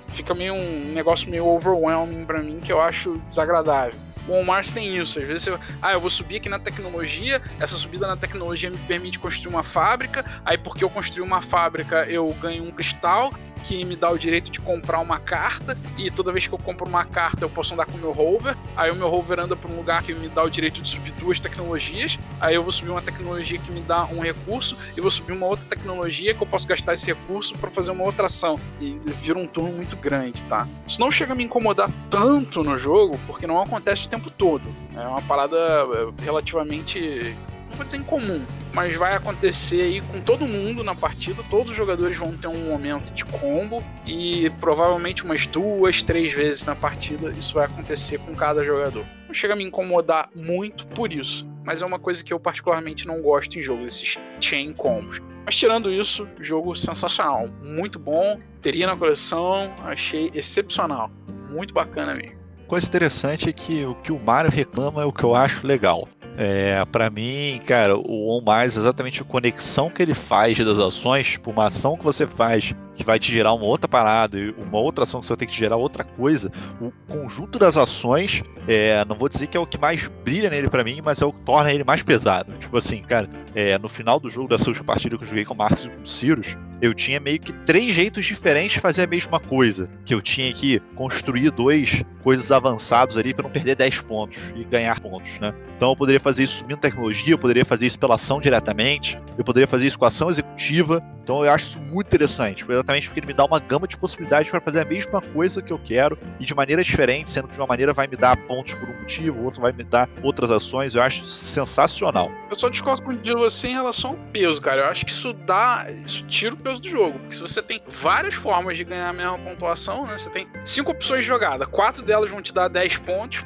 fica meio um negócio meio overwhelming para mim que eu acho desagradável. O Mars tem isso. Às vezes eu, ah, eu vou subir aqui na tecnologia, essa subida na tecnologia me permite construir uma fábrica, aí porque eu construí uma fábrica eu ganho um cristal, que me dá o direito de comprar uma carta, e toda vez que eu compro uma carta eu posso andar com o meu rover, aí o meu rover anda para um lugar que me dá o direito de subir duas tecnologias, aí eu vou subir uma tecnologia que me dá um recurso, e vou subir uma outra tecnologia que eu posso gastar esse recurso para fazer uma outra ação, e vira um turno muito grande, tá? Isso não chega a me incomodar tanto no jogo, porque não acontece o tempo todo, é uma parada é, relativamente não vou dizer incomum, mas vai acontecer aí com todo mundo na partida. Todos os jogadores vão ter um momento de combo e provavelmente umas duas, três vezes na partida isso vai acontecer com cada jogador. Não chega a me incomodar muito por isso, mas é uma coisa que eu particularmente não gosto em jogos, esses chain combos. Mas tirando isso, jogo sensacional, muito bom, teria na coleção, achei excepcional, muito bacana mesmo. Coisa interessante é que o que o Mario reclama é o que eu acho legal. É, para mim, cara, o On Mais, exatamente a conexão que ele faz das ações, tipo, uma ação que você faz que vai te gerar uma outra parada uma outra ação que você vai ter que gerar outra coisa, o conjunto das ações, é, não vou dizer que é o que mais brilha nele para mim, mas é o que torna ele mais pesado. Tipo assim, cara, é, no final do jogo dessa última partida que eu joguei com o Marcos e com o Cirus, eu tinha meio que três jeitos diferentes de fazer a mesma coisa. Que eu tinha que construir dois coisas avançados ali para não perder 10 pontos e ganhar pontos, né? Então eu poderia fazer isso subindo tecnologia, eu poderia fazer isso pela ação diretamente, eu poderia fazer isso com ação executiva. Então eu acho isso muito interessante, exatamente porque ele me dá uma gama de possibilidades para fazer a mesma coisa que eu quero e de maneira diferente, sendo que de uma maneira vai me dar pontos por um motivo, outro vai me dar outras ações. Eu acho sensacional. Eu só discordo com você em relação ao peso, cara. Eu acho que isso dá. Isso tira o peso do jogo. Porque se você tem várias formas de ganhar a mesma pontuação, né? Você tem cinco opções de jogada, quatro delas vão te dar 10 pontos.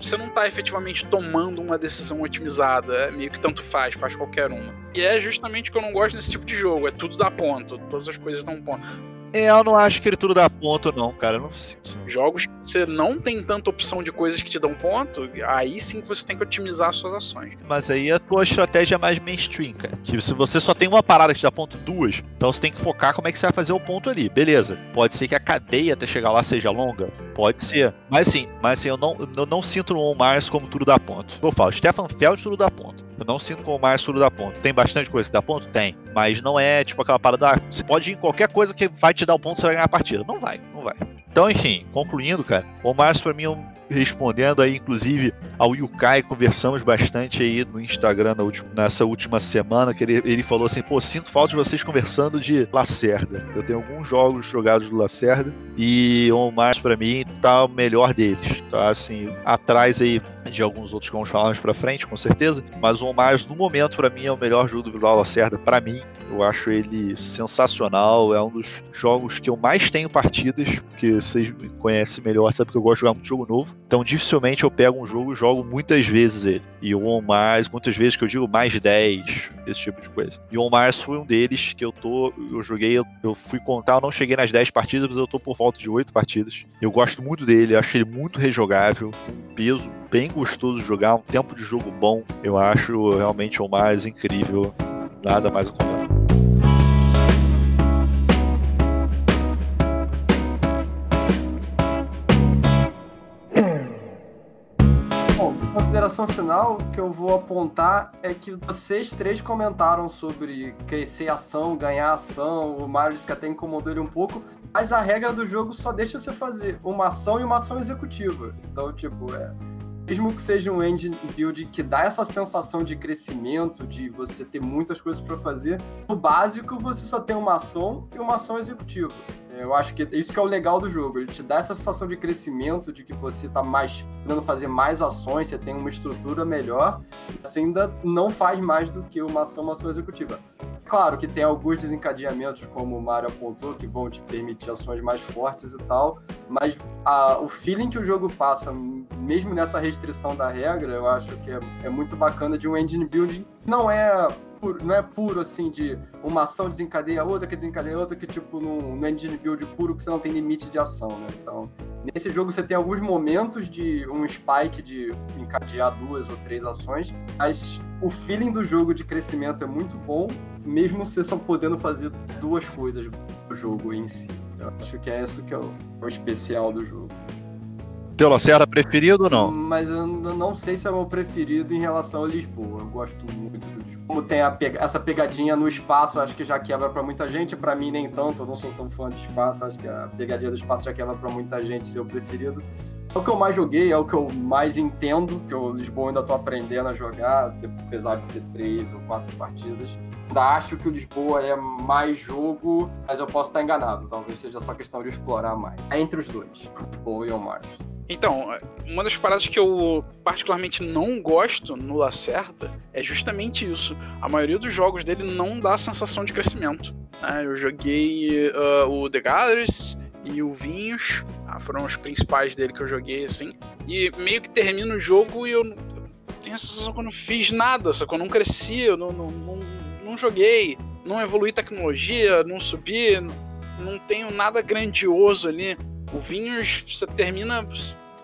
Você não tá efetivamente tomando uma decisão otimizada. É meio que tanto faz, faz qualquer uma. E é justamente o que eu não gosto nesse tipo de jogo. É tudo dá ponto. Todas as coisas dão ponto. É, eu não acho que ele tudo dá ponto, não, cara. Eu não sinto. Jogos que você não tem tanta opção de coisas que te dão ponto, aí sim que você tem que otimizar suas ações. Mas aí a tua estratégia é mais mainstream, cara. Que se você só tem uma parada que te dá ponto duas, então você tem que focar como é que você vai fazer o ponto ali. Beleza. Pode ser que a cadeia até chegar lá seja longa. Pode ser. Mas sim, mas assim, eu não, eu não sinto no On Mars como tudo dá ponto. Eu falo, Stefan Feld tudo dá ponto. Eu não sinto como mais tudo dá ponto. Tem bastante coisa que dá ponto? Tem. Mas não é tipo aquela parada. Ah, você pode ir em qualquer coisa que vai te dar o ponto você vai ganhar a partida. Não vai, não vai. Então, enfim, concluindo, cara, o Márcio pra mim é um respondendo aí, inclusive, ao Yukai, conversamos bastante aí no Instagram última, nessa última semana, que ele, ele falou assim, pô, sinto falta de vocês conversando de Lacerda. Eu tenho alguns jogos jogados do Lacerda e o Mars para mim tá o melhor deles, tá assim, atrás aí de alguns outros que vamos falar mais pra frente, com certeza, mas o Mars no momento para mim é o melhor jogo do Vidal Lacerda para mim. Eu acho ele sensacional, é um dos jogos que eu mais tenho partidas, porque vocês me conhecem melhor, sabe que eu gosto de jogar muito jogo novo. Então, dificilmente eu pego um jogo e jogo muitas vezes ele. E o On Mars, muitas vezes que eu digo mais de 10, esse tipo de coisa. E o On Mars foi um deles que eu tô. Eu joguei, eu, fui contar, eu não cheguei nas 10 partidas, mas eu tô por volta de 8 partidas. Eu gosto muito dele, acho ele muito rejogável, um peso bem gostoso de jogar, um tempo de jogo bom. Eu acho realmente o Mars incrível. Nada mais a comentar. Consideração final que eu vou apontar é que vocês três comentaram sobre crescer ação, ganhar ação. O Mario disse que até incomodou ele um pouco. Mas a regra do jogo só deixa você fazer uma ação e uma ação executiva. Então, tipo, é, mesmo que seja um engine build que dá essa sensação de crescimento, de você ter muitas coisas para fazer, no básico você só tem uma ação e uma ação executiva. Eu acho que isso que é o legal do jogo. Ele te dá essa sensação de crescimento, de que você está mais podendo fazer mais ações, você tem uma estrutura melhor, você ainda não faz mais do que uma ação, uma ação executiva. Claro que tem alguns desencadeamentos, como o Mario apontou, que vão te permitir ações mais fortes e tal, mas a, o feeling que o jogo passa, mesmo nessa restrição da regra, eu acho que é, é muito bacana de um engine building. Não é puro, não é puro assim de uma ação desencadeia outra, que desencadeia outra, que tipo no, no engine build puro que você não tem limite de ação, né? Então, nesse jogo você tem alguns momentos de um spike de encadear duas ou três ações, mas o feeling do jogo de crescimento é muito bom, mesmo você só podendo fazer duas coisas do jogo em si. Eu acho que é isso que é o, o especial do jogo. Teu Lacerda preferido ou não? Mas eu não sei se é o meu preferido em relação ao Lisboa. Eu gosto muito do Lisboa. Como tem pega essa pegadinha no espaço, acho que já quebra para muita gente. Para mim, nem tanto. Eu não sou tão fã de espaço. Acho que a pegadinha do espaço já quebra para muita gente ser o preferido. É o que eu mais joguei, é o que eu mais entendo, que o Lisboa ainda tô aprendendo a jogar, apesar de ter três ou quatro partidas. Ainda acho que o Lisboa é mais jogo, mas eu posso estar enganado. Talvez seja só questão de explorar mais. É entre os dois, o Lisboa e o Mars. Então, uma das paradas que eu particularmente não gosto no Lacerda é justamente isso. A maioria dos jogos dele não dá a sensação de crescimento. É, eu joguei uh, o The Gathers e o Vinhos, ah, foram os principais dele que eu joguei, assim. E meio que termina o jogo e eu tenho a sensação que eu não fiz nada, só que eu não cresci, eu não, não, não, não joguei, não evolui tecnologia, não subi, não tenho nada grandioso ali. O Vinhos, você termina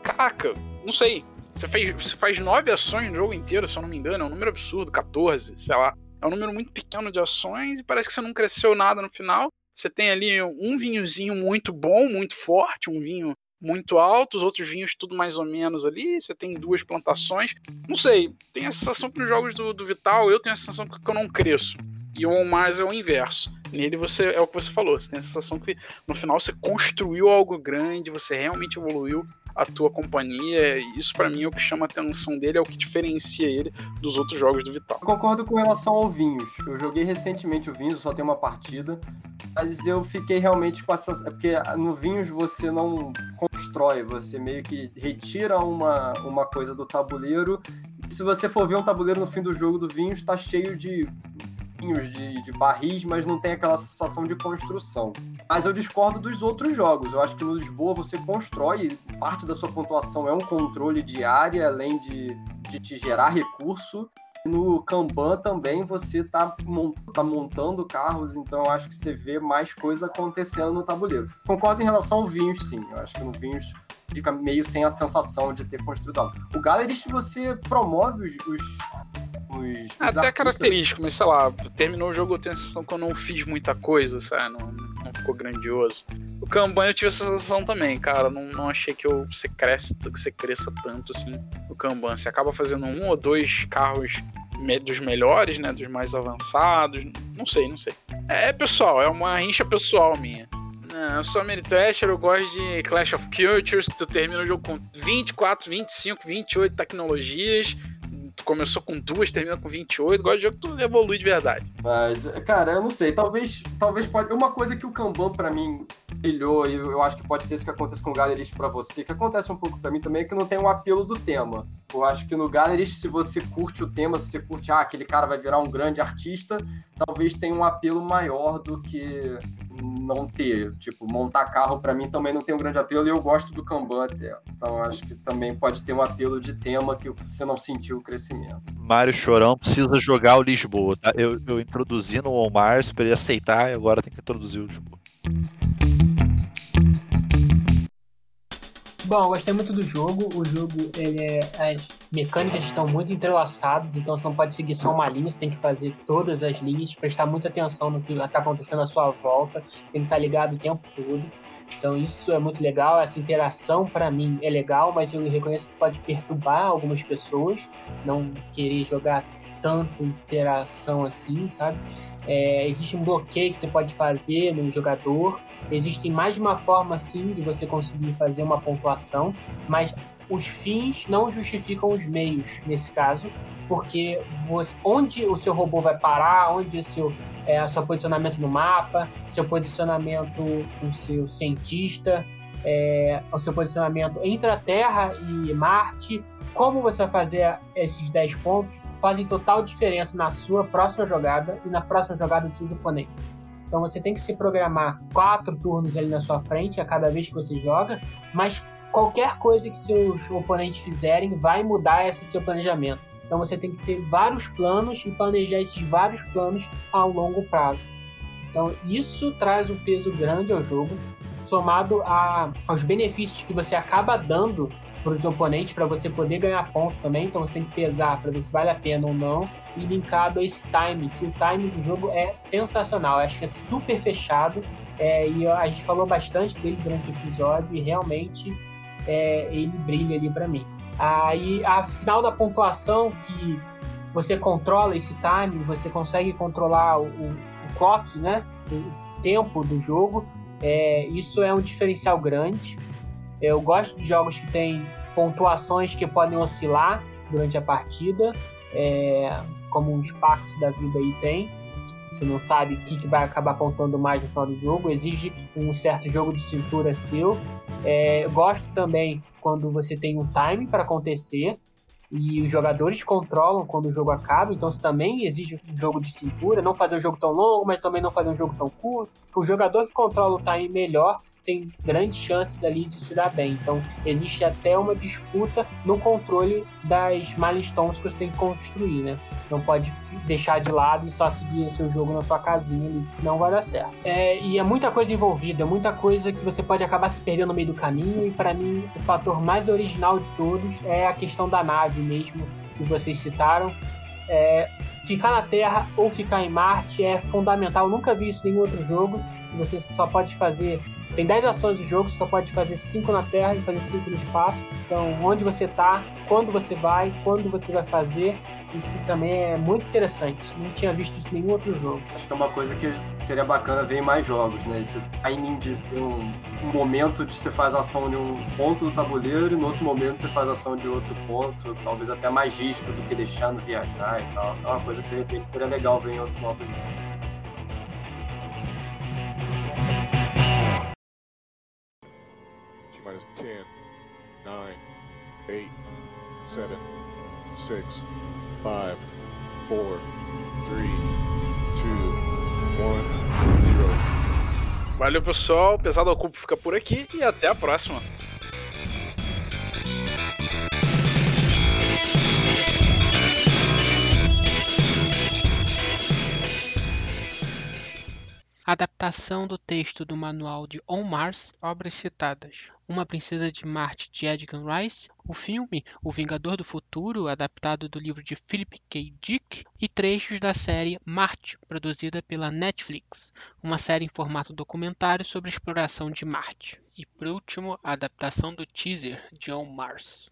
caraca, não sei. Você, fez, você faz nove ações no jogo inteiro, se eu não me engano, é um número absurdo, 14, sei lá. É um número muito pequeno de ações e parece que você não cresceu nada no final. Você tem ali um vinhozinho muito bom, muito forte, um vinho muito alto, os outros vinhos tudo mais ou menos ali. Você tem duas plantações. Não sei, tem a sensação que nos jogos do, do Vital eu tenho a sensação que eu não cresço. E o Mars é o inverso. Nele você é o que você falou, você tem a sensação que no final você construiu algo grande, você realmente evoluiu a tua companhia. Isso para mim é o que chama a atenção dele, é o que diferencia ele dos outros jogos do Vital. Eu concordo com relação ao Vinhos. Eu joguei recentemente o Vinhos, só tem uma partida, mas eu fiquei realmente com essa. É porque no Vinhos você não constrói, você meio que retira uma, uma coisa do tabuleiro. Se você for ver um tabuleiro no fim do jogo do Vinhos, tá cheio de de, de barris, mas não tem aquela sensação de construção. Mas eu discordo dos outros jogos. Eu acho que no Lisboa você constrói, parte da sua pontuação é um controle de área, além de, de te gerar recurso. No Kanban também você tá, tá montando carros, então eu acho que você vê mais coisa acontecendo no tabuleiro. Concordo em relação ao Vinhos, sim. Eu acho que no Vinhos fica meio sem a sensação de ter construído algo. O Gallerist você promove os, os os, os Até característico, mas sei lá, terminou o jogo eu tenho a sensação que eu não fiz muita coisa, sabe? Não, não ficou grandioso. O Kanban eu tive essa sensação também, cara. Não, não achei que eu, você, cresce, que você cresça tanto assim no Kanban. Você acaba fazendo um ou dois carros dos melhores, né? Dos mais avançados. Não sei, não sei. É, é pessoal, é uma rincha pessoal minha. eu sou Ameritrasher, eu gosto de Clash of Cultures, que tu termina o jogo com 24, 25, 28 tecnologias começou com duas, termina com 28. Gosto de jogo que tudo evolui de verdade. Mas, cara, eu não sei. Talvez, talvez pode. Uma coisa que o Kanban, para mim, brilhou, e eu acho que pode ser isso que acontece com o Galerist para você, que acontece um pouco para mim também, é que não tem um apelo do tema. Eu acho que no Galerist, se você curte o tema, se você curte, ah, aquele cara vai virar um grande artista, talvez tenha um apelo maior do que não ter. Tipo, montar carro para mim também não tem um grande apelo e eu gosto do Kanban até. Então acho que também pode ter um apelo de tema que você não sentiu o crescimento. Mário Chorão precisa jogar o Lisboa, tá? Eu, eu introduzi no Omar ele aceitar e agora tem que introduzir o Lisboa. Bom, eu gostei muito do jogo. O jogo, ele é, as mecânicas estão muito entrelaçadas, então você não pode seguir só uma linha, você tem que fazer todas as linhas, prestar muita atenção no que está acontecendo à sua volta, tem que estar ligado o tempo todo. Então isso é muito legal, essa interação para mim é legal, mas eu reconheço que pode perturbar algumas pessoas, não querer jogar tanta interação assim, sabe? É, existe um bloqueio que você pode fazer no jogador. Existe mais uma forma, sim, de você conseguir fazer uma pontuação, mas os fins não justificam os meios nesse caso, porque você, onde o seu robô vai parar, onde o seu, é, o seu posicionamento no mapa, seu posicionamento com seu cientista, é, o seu posicionamento entre a Terra e Marte, como você vai fazer esses 10 pontos fazem total diferença na sua próxima jogada e na próxima jogada dos seus oponentes. Então você tem que se programar quatro turnos ali na sua frente a cada vez que você joga, mas qualquer coisa que seus oponentes fizerem vai mudar esse seu planejamento. Então você tem que ter vários planos e planejar esses vários planos a longo prazo. Então isso traz um peso grande ao jogo, somado a, aos benefícios que você acaba dando para os oponentes para você poder ganhar ponto também. Então você tem que pesar para ver se vale a pena ou não. E linkado esse time, que o time do jogo é sensacional. Eu acho que é super fechado. É, e a gente falou bastante dele durante o episódio e realmente é, ele brilha ali para mim. Aí a final da pontuação que você controla esse time, você consegue controlar o, o, o clock, né? O tempo do jogo. É, isso é um diferencial grande. Eu gosto de jogos que têm pontuações que podem oscilar durante a partida, é, como um Spax da vida aí tem. Você não sabe o que, que vai acabar pontuando mais no final do jogo, exige um certo jogo de cintura seu. É, gosto também quando você tem um time para acontecer e os jogadores controlam quando o jogo acaba, então isso também exige um jogo de cintura, não fazer um jogo tão longo, mas também não fazer um jogo tão curto. O jogador que controla o time melhor tem grandes chances ali de se dar bem. Então, existe até uma disputa no controle das milestones que você tem que construir, né? Não pode deixar de lado e só seguir o seu jogo na sua casinha ali, não vai dar certo. É, e é muita coisa envolvida, é muita coisa que você pode acabar se perdendo no meio do caminho, e para mim, o fator mais original de todos é a questão da nave mesmo, que vocês citaram. É, ficar na Terra ou ficar em Marte é fundamental. Eu nunca vi isso em nenhum outro jogo. Você só pode fazer Tem 10 ações do jogo, você só pode fazer 5 na Terra e fazer 5 no espaço. Então, onde você tá, quando você vai, quando você vai fazer, isso também é muito interessante. Não tinha visto isso em nenhum outro jogo. Acho que é uma coisa que seria bacana ver em mais jogos, né? Esse timing de um, um momento de você faz ação de um ponto do tabuleiro e no outro momento você faz ação de outro ponto, talvez até mais rígido do que deixando viajar e tal. É uma coisa que de repente seria legal ver em outro modo jogo. Minus 10, 9, 8, 7, 6, 5, 4, 3, 2, 1, 0. Valeu, pessoal. Pesado ao fica por aqui e até a próxima. Adaptação do texto do manual de On Mars, obras citadas: Uma Princesa de Marte, de Edgar Rice, o filme O Vingador do Futuro, adaptado do livro de Philip K. Dick, e trechos da série Marte, produzida pela Netflix, uma série em formato documentário sobre a exploração de Marte. E por último, a adaptação do teaser de On Mars.